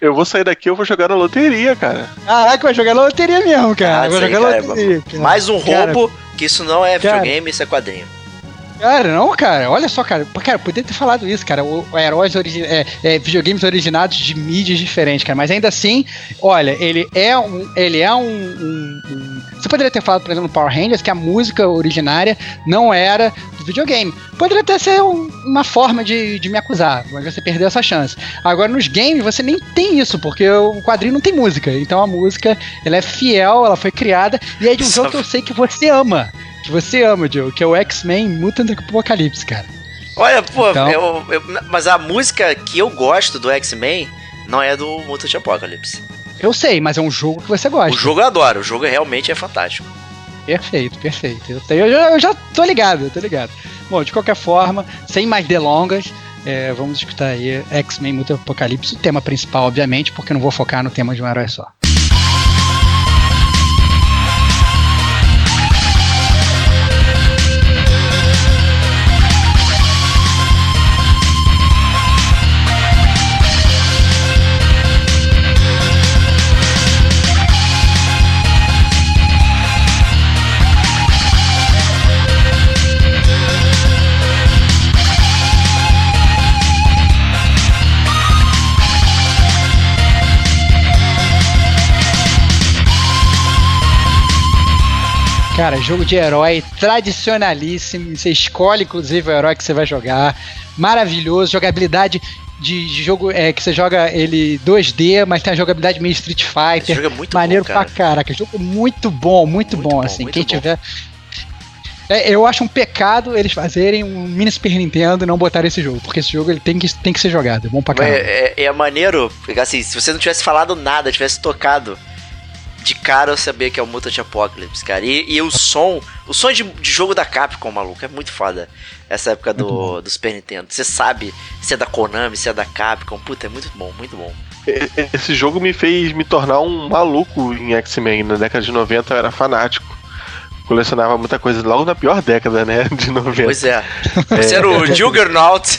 Eu vou sair daqui, eu vou jogar na loteria, cara. Caraca, vai jogar na loteria mesmo, cara. Ah, aí, jogar na cara, loteria. cara. Mais um Cara, roubo, que isso não é Cara. videogame, isso é quadrinho. Cara, não, cara, olha só, cara. Cara, poderia ter falado isso, cara. O, o heróis origi é, é, videogames originados de mídias diferentes, cara. Mas ainda assim, olha, ele é um. Ele é um, um- um- Você poderia ter falado, por exemplo, no Power Rangers, que a música originária não era do videogame. Poderia até ser um- uma forma de, de me acusar, mas você perdeu essa chance. Agora, nos games, você nem tem isso, porque o quadrinho não tem música. Então a música, ela é fiel, ela foi criada, e é de um Só- jogo que eu sei que você ama que você ama, Joe, que é o X-Men Mutant Apocalypse, cara. Olha, pô, Então- eu- eu- mas a música que eu gosto do X-Men não é do Mutant Apocalypse. Eu sei, mas é um jogo que você O gosta. jogo eu adoro, o jogo realmente é fantástico. Perfeito, perfeito. Eu, tenho- eu já, eu já tô ligado, eu tô ligado. Bom, de qualquer forma, sem mais delongas, é, vamos escutar aí X-Men Mutant Apocalypse, o tema principal, obviamente, porque eu não vou focar no tema de um herói só. Cara, jogo de herói tradicionalíssimo. Você escolhe, inclusive, o herói que você vai jogar. Maravilhoso. Jogabilidade de, de jogo é, que você joga ele 2D, mas tem a jogabilidade meio Street Esse Fighter. jogo é muito Maneiro bom, cara. pra caraca. Jogo muito bom, muito, Muito bom, bom, assim. muito Quem bom. tiver. É, eu acho um pecado eles fazerem um mini Super Nintendo e não botarem esse jogo, porque esse jogo ele tem que, tem que ser jogado. É bom pra caramba. É, é, é maneiro, assim, se você não tivesse falado nada, tivesse tocado, de cara eu sabia que é o Mutant Apocalypse, cara. E, e o som, o som de, de jogo da Capcom, maluco, é muito foda. Essa época do, do Super Nintendo. Você sabe se é da Konami, se é da Capcom. Puta, é muito bom, muito bom. Esse jogo me fez me tornar um maluco em X-Men. Na década de 90 eu era fanático. Colecionava muita coisa logo na pior década, né? (laughs) De 90. Pois é. Você era o (laughs) Juggernaut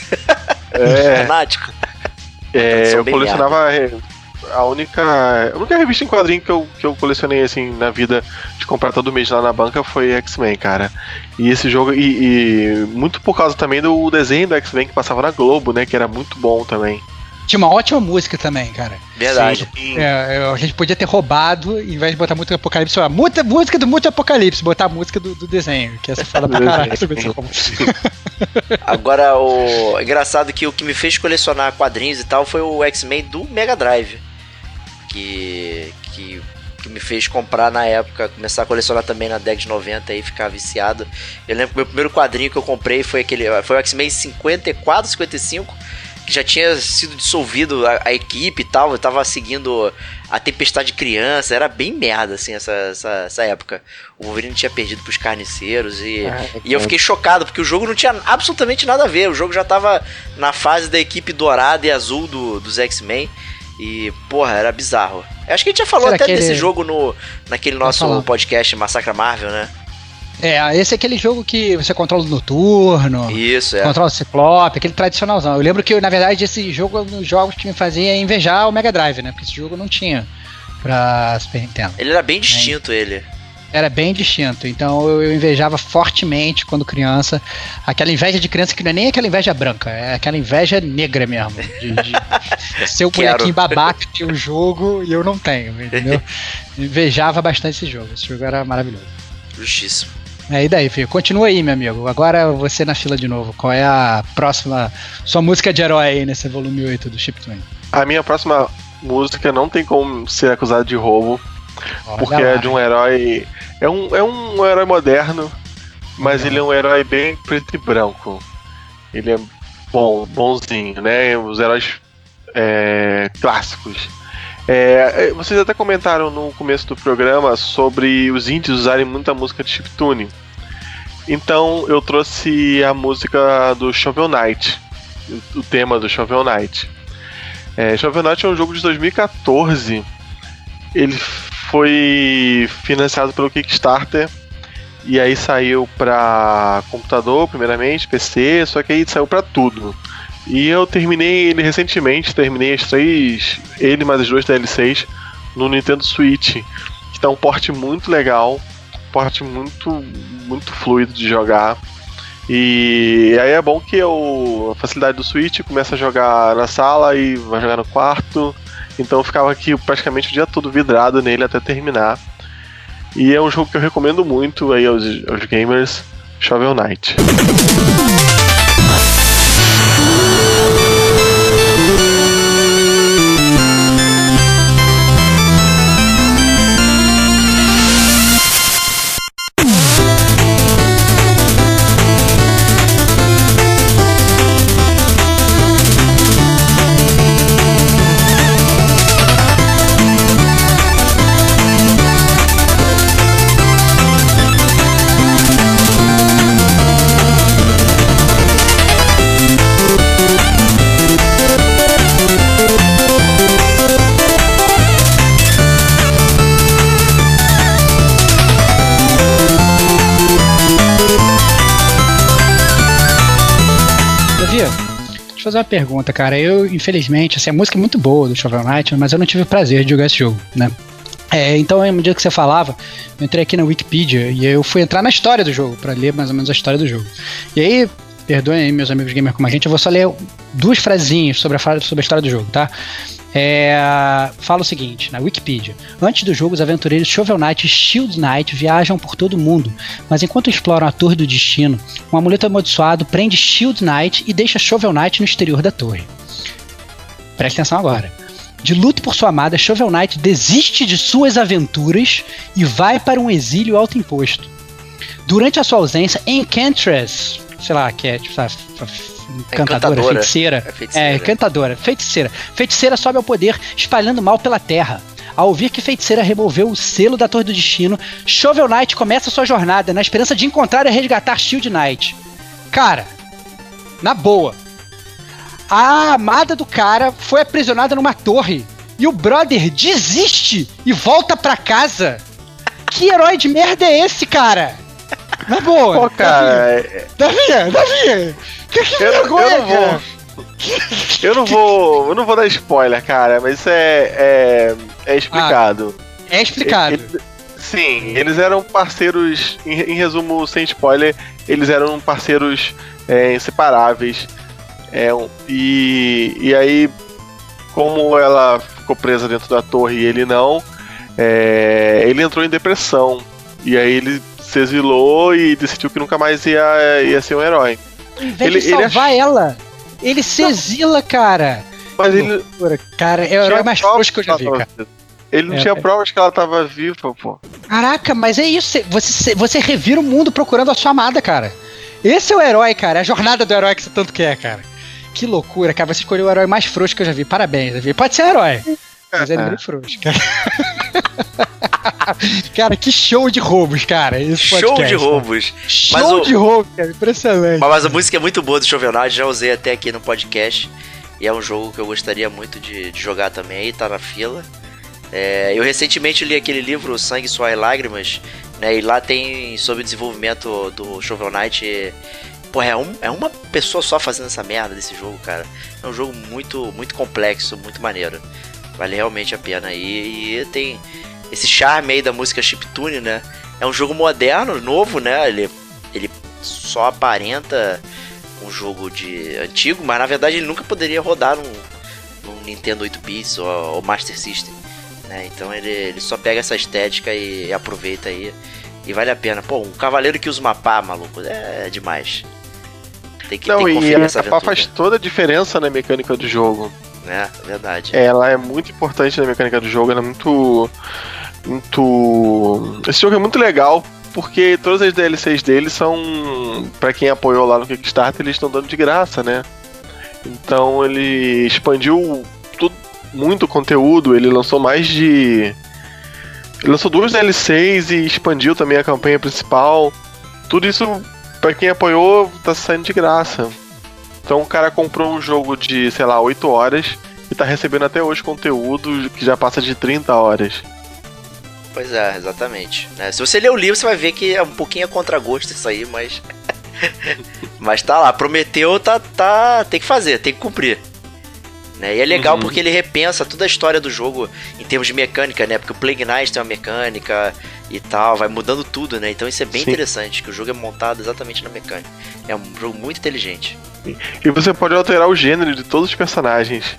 É, (laughs) fanático. é, eu colecionava é, a única. A única revista em quadrinho que eu, que eu colecionei assim na vida de comprar todo mês lá na banca foi X-Men, cara. E esse jogo. E, e muito por causa também do desenho do X-Men que passava na Globo, né? Que era muito bom também. Tinha uma ótima música também, cara. Verdade. Sim. É, é, a gente podia ter roubado, em vez de botar música do Apocalipse, a muita, música do Multi Apocalipse, botar a música do, do desenho, que essa é foda pra (laughs) caralho. (laughs) Agora, o engraçado que o que me fez colecionar quadrinhos e tal foi o X-Men do Mega Drive. Que, que, que me fez comprar na época, começar a colecionar também na década de 90 e ficar viciado. Eu lembro que o meu primeiro quadrinho que eu comprei foi aquele. Foi o X-Men 54, 55, que já tinha sido dissolvido a, a equipe e tal. Eu tava seguindo a Tempestade Criança, era bem merda, assim, essa, essa, essa época. O Wolverine tinha perdido pros carniceiros e, Ah, e eu é. fiquei chocado, porque o jogo não tinha absolutamente nada a ver. O jogo já tava na fase da equipe dourada e azul do, dos X-Men. E, porra, era bizarro. Eu acho que a gente já falou até desse jogo no, naquele nosso podcast Massacra Marvel, né? É, esse é aquele jogo que você controla o noturno, Isso, é. controla o Ciclope, aquele tradicionalzão. Eu lembro que, na verdade, esse jogo é um dos jogos que me fazia invejar o Mega Drive, né? Porque esse jogo não tinha pra Super Nintendo. Ele era bem distinto, ele. Era bem distinto. Então eu, eu invejava fortemente quando criança. Aquela inveja de criança que não é nem aquela inveja branca, é aquela inveja negra mesmo. De, de (laughs) ser o Quero. molequinho babaca que tinha o jogo e eu não tenho, entendeu? (laughs) Invejava bastante esse jogo. Esse jogo era maravilhoso. Justíssimo. É, e daí, filho? Continua aí, meu amigo. Agora você na fila de novo. Qual é a próxima. Sua música de herói aí nesse volume 8 do Chiptune? A minha próxima música não tem como ser acusada de roubo, Olha porque lá. é de um herói. É um, é um herói moderno, mas ele é um herói bem preto e branco. Ele é bom, bonzinho, né? Os heróis é, clássicos. É, é, vocês até comentaram no começo do programa sobre os índios usarem muita música de chiptune. Então eu trouxe a música do Shovel Knight, o, o tema do Shovel Knight. É, Shovel Knight é um jogo de 2014. Ele foi financiado pelo Kickstarter e aí saiu para computador, primeiramente, PC, só que aí saiu para tudo. E eu terminei ele recentemente, terminei as três, ele mais as duas DLCs no Nintendo Switch, que tá um porte muito legal, porte muito muito fluido de jogar. E aí é bom que eu, a facilidade do Switch começa a jogar na sala e vai jogar no quarto. Então eu ficava aqui praticamente o dia todo vidrado nele até terminar. E é um jogo que eu recomendo muito aí aos, aos gamers, Shovel Knight. Fazer uma pergunta, cara. Eu, infelizmente, assim, a música é muito boa do Shovel Knight, mas eu não tive o prazer de jogar esse jogo, né? É, então, no dia que você falava, eu entrei aqui na Wikipedia e eu fui entrar na história do jogo, pra ler mais ou menos a história do jogo. E aí, perdoem aí meus amigos gamers como a gente, eu vou só ler duas frasinhas sobre a, sobre a história do jogo, tá? É, fala o seguinte, na Wikipedia. Antes do jogo, os aventureiros Shovel Knight e Shield Knight viajam por todo o mundo, mas enquanto exploram a Torre do Destino, um amuleto amaldiçoado prende Shield Knight e deixa Shovel Knight no exterior da torre. Preste atenção agora. De luto por sua amada, Shovel Knight desiste de suas aventuras e vai para um exílio autoimposto. Durante a sua ausência, Enchantress, sei lá, que é tipo, sabe, f- encantadora, Encantadora. feiticeira, É feiticeira. é, encantadora, feiticeira. Feiticeira sobe ao poder, espalhando mal pela terra. Ao ouvir que feiticeira removeu o selo da Torre do Destino, Shovel Knight começa sua jornada na esperança de encontrar e resgatar Shield Knight. Cara, na boa. A amada do cara foi aprisionada numa torre e o brother desiste e volta pra casa. Que herói de merda é esse, cara? Na boa. Pô, cara, é- Davi, Davi, Davi. Que, que eu, não- vergonha, eu não vou. Eu não vou. Eu não vou dar spoiler, cara, mas isso é. É, é explicado. É explicado. Eles- sim, eles eram parceiros, em, em resumo, sem spoiler, eles eram parceiros é, inseparáveis. É, e, e aí, como ela ficou presa dentro da torre e ele não, é, ele entrou em depressão. E aí ele se exilou e decidiu que nunca mais ia, ia ser um herói. Em vez ele- de ele salvar ela, ele se exila, cara. Mas ele. Cara, é o herói mais frouxo que eu já vi, cara. Ele não É, tinha é. provas que ela tava viva, pô. Caraca, mas é isso. Você, você revira o mundo procurando a sua amada, cara. Esse é o herói, cara. É a jornada do herói que você tanto quer, cara. Que loucura, cara. Você escolheu o herói mais frouxo que eu já vi. Parabéns, Davi. Pode ser herói. Mas ele é bem frouxo, cara. (laughs) (laughs) cara, que show de roubos, cara. Show podcast, de cara. roubos. Show o- de roubos, cara. Impressionante. Mas, mas a música é muito boa do Knight, já usei até aqui no podcast. E é um jogo que eu gostaria muito de, de jogar também, aí tá na fila. É, eu recentemente li aquele livro Sangue, Suor e Lágrimas, né? E lá tem sobre o desenvolvimento do Shovel Knight. Pô, é, um, é uma pessoa só fazendo essa merda desse jogo, cara. É um jogo muito, muito complexo, muito maneiro. Vale realmente a pena. E, e tem esse charme aí da música chiptune, né? É um jogo moderno, novo, né? Ele, ele só aparenta um jogo de antigo, mas na verdade ele nunca poderia rodar num, num Nintendo 8 bits ou, ou Master System, né? Então ele, ele só pega essa estética e, aproveita aí e vale a pena. Pô, um cavaleiro que usa uma pá, maluco, é, demais. Tem que, Não, tem que e essa a pá faz toda a diferença na mecânica do jogo. Né? Verdade. Ela é muito importante na mecânica do jogo, ela é muito. Muito. Esse jogo é muito legal. Porque todas as DLCs dele são. Pra quem apoiou lá no Kickstarter, eles estão dando de graça, né? Então ele expandiu tudo, muito conteúdo, ele lançou mais de. Ele lançou duas DLCs e expandiu também a campanha principal. Tudo isso, pra quem apoiou, tá saindo de graça. Então o cara comprou um jogo de, sei lá, 8 horas e tá recebendo até hoje conteúdo que já passa de 30 horas. Pois é, exatamente. né? Se você ler o livro, você vai ver que é um pouquinho a contragosto isso aí, mas. (laughs) mas tá lá, prometeu, tá, tá. Tem que fazer, tem que cumprir. Né? E é legal Uhum. porque ele repensa toda a história do jogo em termos de mecânica, né? Porque o Plague Knight tem uma mecânica e tal, vai mudando tudo, né? Então isso é bem Sim. interessante, que o jogo é montado exatamente na mecânica. É um jogo muito inteligente. E você pode alterar o gênero de todos os personagens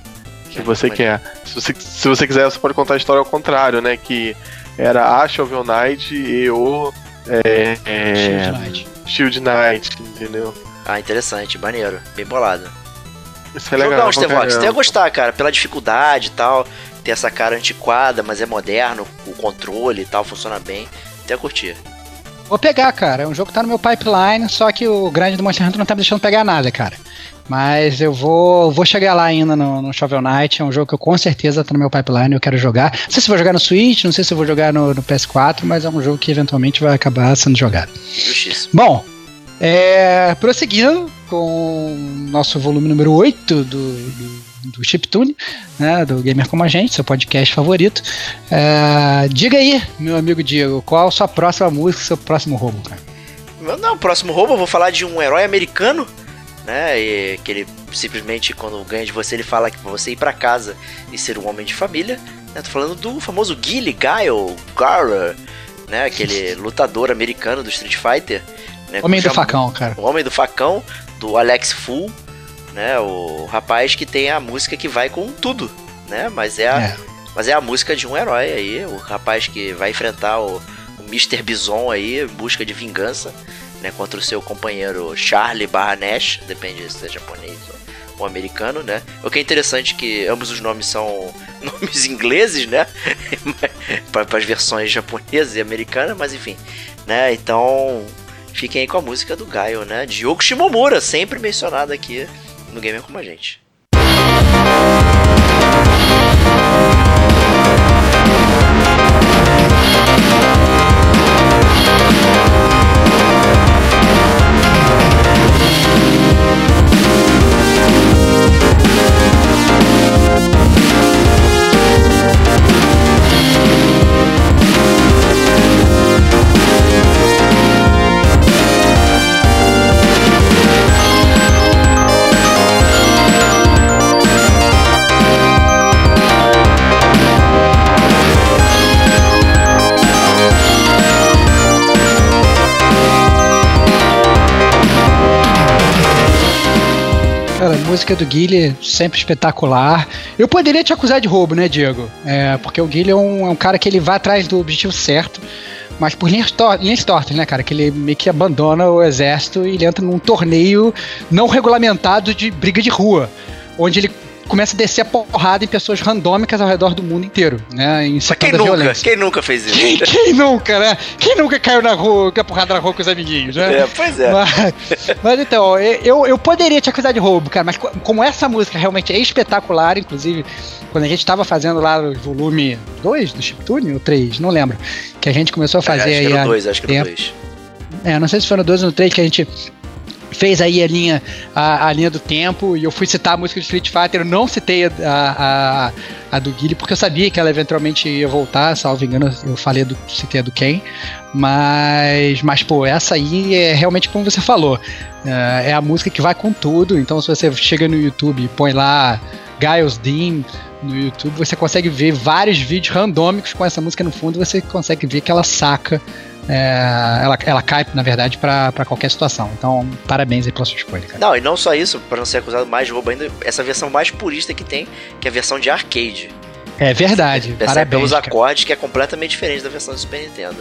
que você quer. Se você, se você quiser, você pode contar a história ao contrário, né? Que era a Shovel Knight e o. É, é, Shield Knight. Shield Knight, entendeu? Ah, interessante, maneiro, bem bolado. Isso é legal. Jogão, pra Stevox, você ia caramba. gostar, cara, pela dificuldade e tal. Ter essa cara antiquada, mas é moderno, o controle e tal, funciona bem. Até curtir. Vou pegar, cara. É um jogo que tá no meu pipeline, só que o grande do Monster Hunter não tá me deixando pegar nada, cara. Mas eu vou, vou chegar lá ainda no, no Shovel Knight. É um jogo que eu com certeza tá no meu pipeline, eu quero jogar. Não sei se vou jogar no Switch, não sei se vou jogar no, no PS4, mas é um jogo que eventualmente vai acabar sendo jogado. Justiça. Bom, é, prosseguindo com o nosso volume número 8 do, do, do Chiptune, né, do Gamer Como a Gente, seu podcast favorito. É, diga aí, meu amigo Diego, qual a sua próxima música, seu próximo roubo, cara? Não, o próximo roubo eu vou falar de um herói americano, né? E que ele simplesmente, quando ganha de você, ele fala que pra você ir pra casa e ser um homem de família. Né? Tô falando do famoso Gilly Guile, Gara, né? Aquele (laughs) lutador americano do Street Fighter. Né? Homem do Cuja- facão, cara. O Homem do Facão, do Alex Full, né? O rapaz que tem a música que vai com tudo, né? Mas é a, É. mas é a música de um herói aí, o rapaz que vai enfrentar o, o Mr. Bison aí em busca de vingança, né? Contra o seu companheiro Charlie barra Nash, depende se é japonês ou, ou americano, né? O que é interessante é que ambos os nomes são (laughs) nomes ingleses, né? (laughs) Para as versões japonesas e americanas, mas enfim, né? Então fiquem aí com a música do Gaio, né? Diogo Shimomura, sempre mencionado aqui no Gamer Como a Gente. Música do Guilherme sempre espetacular. Eu poderia te acusar de roubo, né, Diego? É, porque o Guilherme é um, é um cara que ele vai atrás do objetivo certo, mas por linhas, tor linhas tortas, né, cara? Que ele meio que abandona o exército e ele entra num torneio não regulamentado de briga de rua, onde ele começa a descer a porrada em pessoas randômicas ao redor do mundo inteiro, né? Mas quem nunca? Violência. Quem nunca fez isso? Quem, quem, nunca, né? Quem nunca caiu na rua, com a porrada na rua com os amiguinhos, né? É, pois é. Mas, mas então, eu, eu poderia te acusar de roubo, cara, mas como essa música realmente é espetacular, inclusive, quando a gente estava fazendo lá o volume 2 do Chiptune, ou 3, não lembro, que a gente começou a fazer é, acho aí. Que era 2, acho que era 2. É, não sei se foi no 2 ou no 3 que a gente fez aí a linha, a, a, linha do tempo e eu fui citar a música de Street Fighter, eu não citei a, a, a, do Guile porque eu sabia que ela eventualmente ia voltar, salvo engano, eu falei do, citei a do Ken, mas, mas pô, essa aí é realmente como você falou, é, é a música que vai com tudo, então se você chega no YouTube e põe lá Giles Dean no YouTube, você consegue ver vários vídeos randômicos com essa música no fundo, você consegue ver que ela saca é, ela, ela cai, na verdade, para qualquer situação. Então, parabéns aí pela sua escolha, cara. Não, e não só isso, para não ser acusado mais de roubo ainda, essa versão mais purista que tem, que é a versão de arcade. É verdade, Você parabéns. pelos cara. acordes, que é completamente diferente da versão do Super Nintendo.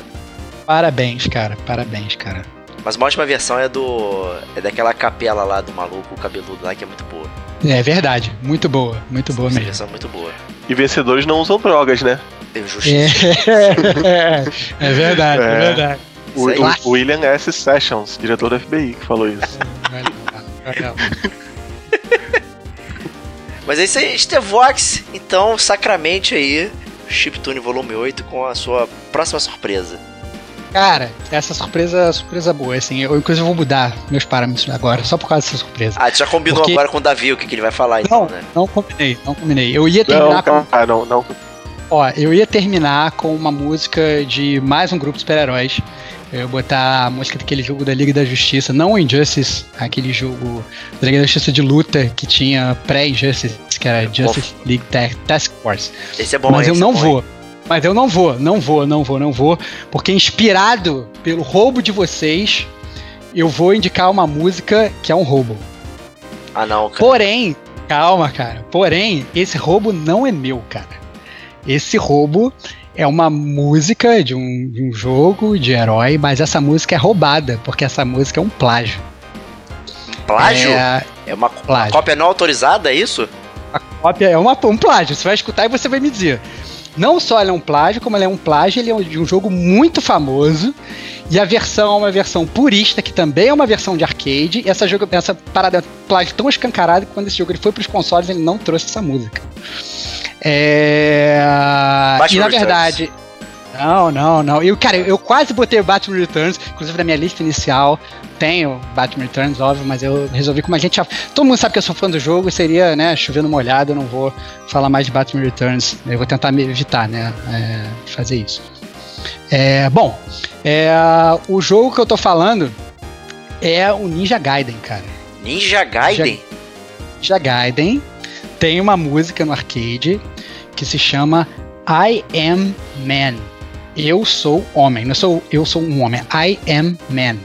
Parabéns, cara, parabéns, cara. Mas uma ótima versão é do. é daquela capela lá do maluco, o cabeludo lá, que é muito boa. É verdade, muito boa, muito boa Essa mesmo. versão é muito boa. E vencedores não usam drogas, né? É, (laughs) é verdade, é, é verdade. O, o, William S. Sessions, diretor do FBI, que falou isso. (laughs) Mas é isso aí, Stevox, então, sacramente aí, Chiptune Volume 8 com a sua próxima surpresa. Cara, essa surpresa surpresa boa, assim. Eu, inclusive, vou mudar meus parâmetros agora, só por causa dessa surpresa. Ah, tu já combinou Porque... agora com o Davi o que, que ele vai falar, então, não, né? Não, combinei, não combinei. Eu ia terminar não, com. Ah, não, não. Ó, eu ia terminar com uma música de mais um grupo de super-heróis. Eu ia botar a música daquele jogo da Liga da Justiça, não o Injustice, aquele jogo da Liga da Justiça de luta que tinha pré-Injustice, que era Justice League Task Force. Esse é bom, Mas eu não é vou. Mas eu não vou, não vou, não vou, não vou, porque inspirado pelo roubo de vocês, eu vou indicar uma música que é um roubo. Ah, não, cara. Porém, calma, cara. Porém, esse roubo não é meu, cara. Esse roubo é uma música de um, de um jogo de herói, mas essa música é roubada, porque essa música é um plágio. Plágio? É, é uma, plágio. uma cópia não autorizada, é isso? A cópia é uma, um plágio. Você vai escutar e você vai me dizer. Não só ele é um plágio, como ele é um plágio, ele é de um jogo muito famoso. E a versão é uma versão purista, que também é uma versão de arcade. E essa, jogo, essa parada é plágio tão escancarada que quando esse jogo ele foi para os consoles, ele não trouxe essa música. É. e na verdade. Não, não, não. Eu, cara, eu quase botei o Batman Returns, inclusive na minha lista inicial. Tenho Batman Returns, óbvio, mas eu resolvi, como a gente já. Todo mundo sabe que eu sou fã do jogo, seria, né, chovendo molhado, eu não vou falar mais de Batman Returns. Eu vou tentar me evitar, né, é, fazer isso. É, bom, é, o jogo que eu tô falando é o Ninja Gaiden, cara. Ninja Gaiden? Ninja, Ninja Gaiden tem uma música no arcade que se chama I Am Man. Eu sou homem, não sou eu sou um homem. I am man.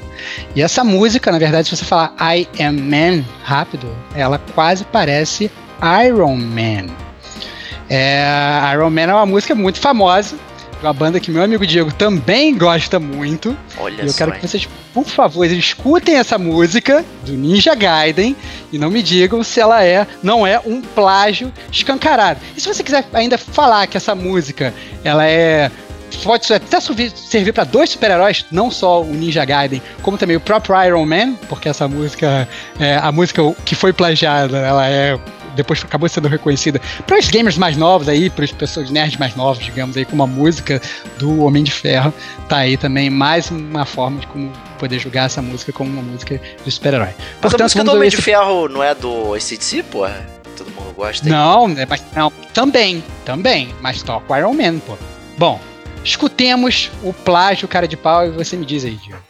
E essa música, na verdade, se você falar I am man rápido, ela quase parece Iron Man. É, Iron Man é uma música muito famosa uma banda que meu amigo Diego também gosta muito. Olha e eu quero que vocês, por favor, escutem essa música do Ninja Gaiden e não me digam se ela é, não é um plágio escancarado. E se você quiser ainda falar que essa música, ela é pode até servir para dois super-heróis, não só o Ninja Gaiden, como também o próprio Iron Man, porque essa música, é, a música que foi plagiada, ela é depois acabou sendo reconhecida para os gamers mais novos aí, para as pessoas nerds mais novos, digamos aí, como a música do Homem de Ferro, tá aí também mais uma forma de como poder julgar essa música como uma música de super-herói. Mas a música do Homem esse... de Ferro não é do ACDC, porra? Todo mundo gosta. Aí. Não, é, mas, não, também, também, mas toca o Iron Man, pô. Bom, escutemos o plágio cara de pau e você me diz aí, Diego.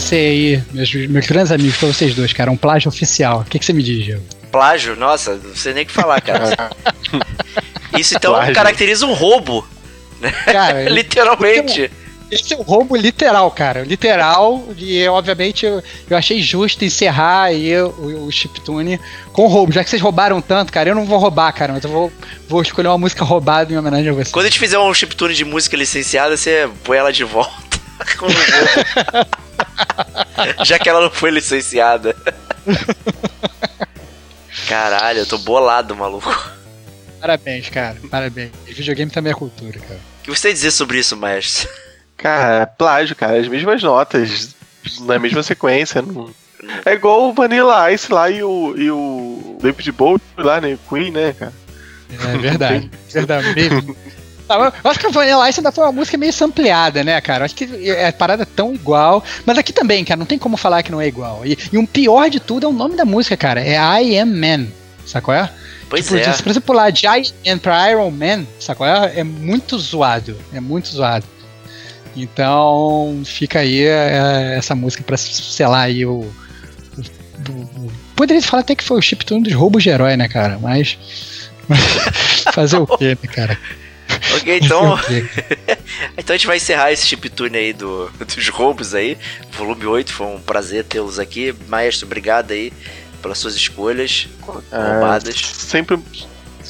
Você aí, meus, meus grandes amigos, pra vocês dois, cara, um plágio oficial. O que, que você me diz, Diego? Plágio? Nossa, não sei nem o que falar, cara. (laughs) Isso então Plágio. caracteriza um roubo, Cara, (laughs) literalmente. Esse é um roubo literal, cara. Literal, e obviamente eu, eu achei justo encerrar aí o, o Chiptune com roubo. Já que vocês roubaram tanto, cara, eu não vou roubar, cara, mas eu vou, vou escolher uma música roubada em homenagem a vocês. Quando a gente fizer um chiptune de música licenciada, você põe ela de volta. com o roubo. (laughs) Já que ela não foi licenciada. Caralho, eu tô bolado, maluco. Parabéns, cara, parabéns. Videogame também é cultura, cara. O que você tem a dizer sobre isso, mestre? Cara, plágio, cara, as mesmas notas, na mesma sequência. Não... É igual o Vanilla Ice lá e o, e o David Bowie lá, né? Queen, né, cara? É verdade, (laughs) verdade Ah, eu- acho que a Vanilla Ice ainda foi uma música meio sampleada, né, cara? Eu acho que é a parada tão igual. Mas aqui também, cara, não tem como falar que não é igual. E, e um pior de tudo é o nome da música, cara. É I Am Man. Sabe qual é? Pois tipo, é. se você pular de I Am pra Iron Man, sabe qual é? É muito zoado. É muito zoado. Então, fica aí é, essa música pra selar aí o. o- o- Poderia falar até que foi o chiptune dos roubos de herói, né, cara? Mas. (laughs) fazer o quê, né, cara? Ok, então, (laughs) então a gente vai encerrar esse chiptune aí do, dos roubos aí. Volume 8, foi um prazer tê-los aqui. Maestro, obrigado aí pelas suas escolhas roubadas. Sempre.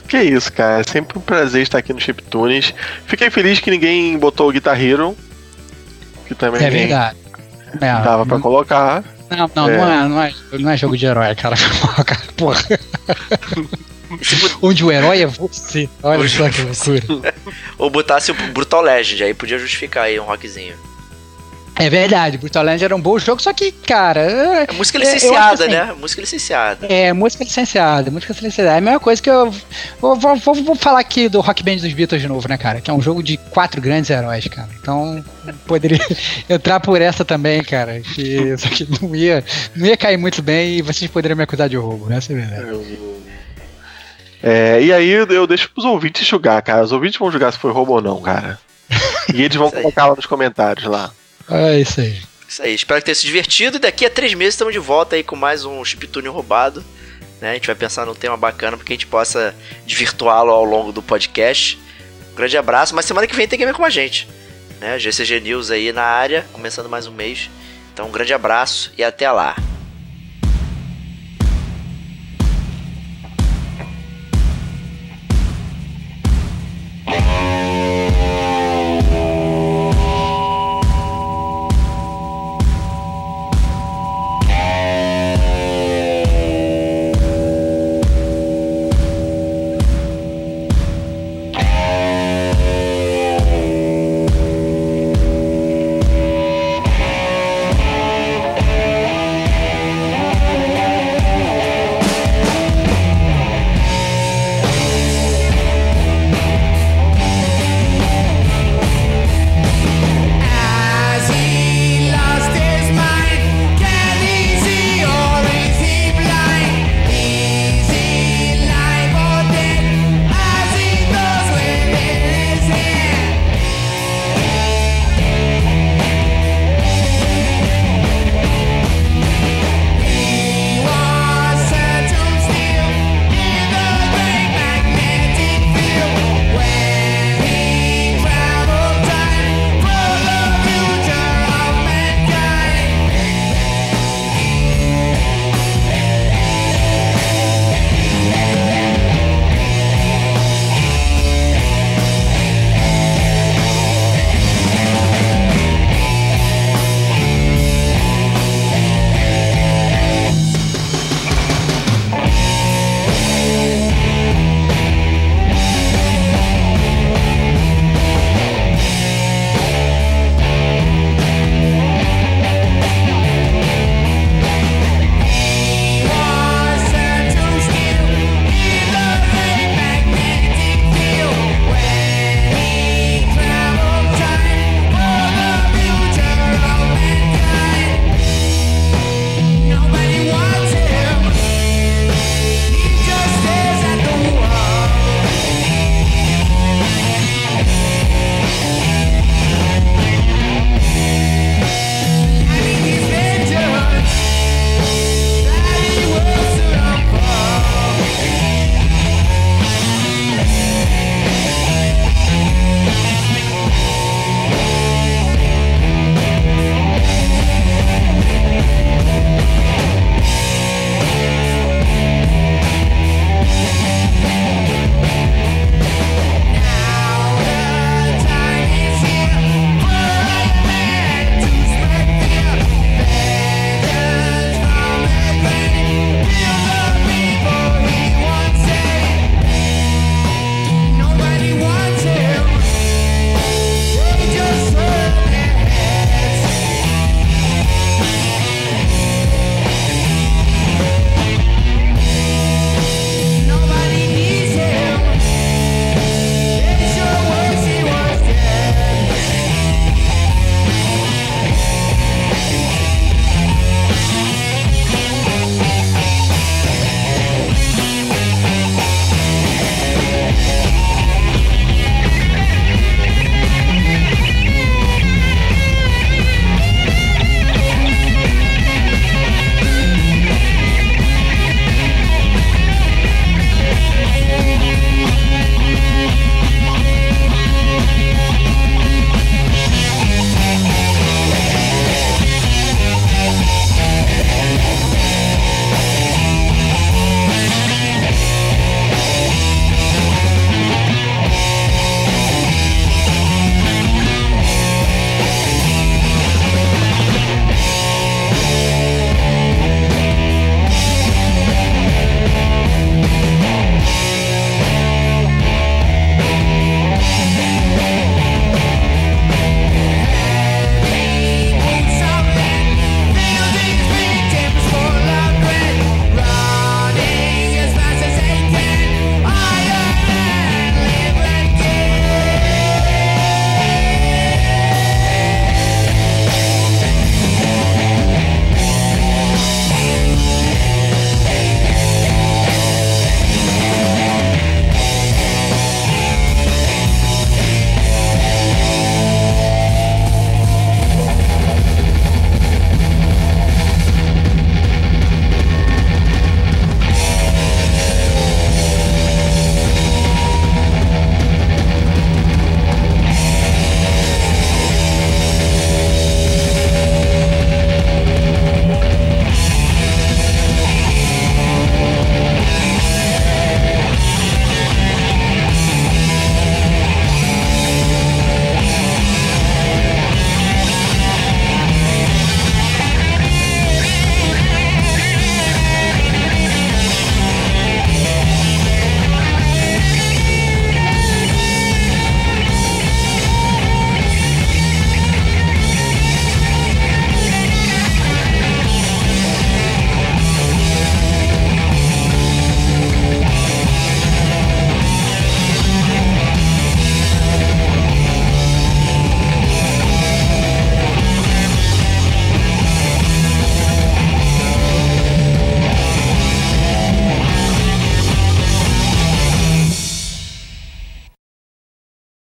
Que isso, cara. É sempre um prazer estar aqui no Chiptunes. Fiquei feliz que ninguém botou o Guitar Hero. Que também É verdade. É, dava pra colocar. Não, não, É. não, é, não, é, não é jogo de herói, cara. (laughs) Porra. (laughs) (laughs) Onde o herói é você. Olha só que loucura. (laughs) Ou botasse o Brutal Legend, aí podia justificar aí um rockzinho. É verdade, Brutal Legend era um bom jogo, só que, cara. É música É, eu licenciada, assim. né? Música licenciada. É, música licenciada, música licenciada. É a mesma coisa que eu. Vou, vou, vou- falar aqui do Rock Band dos Beatles de novo, né, cara? Que é um jogo de quatro grandes heróis, cara. Então, poderia (laughs) entrar por essa também, cara. Que, só que não ia, não ia cair muito bem e vocês poderiam me acusar de roubo, essa é a verdade. É, e aí eu deixo pros ouvintes julgar, cara. Os ouvintes vão julgar se foi roubo ou não, cara. E eles vão colocar lá nos comentários lá. É isso aí. Isso aí, espero que tenha se divertido. E daqui a três meses estamos de volta aí com mais um chiptune roubado. Né? A gente vai pensar num tema bacana para que a gente possa desvirtuá-lo ao longo do podcast. Um grande abraço, mas semana que vem tem que ver com a gente. Né? GCG News aí na área, começando mais um mês. Então um grande abraço e até lá.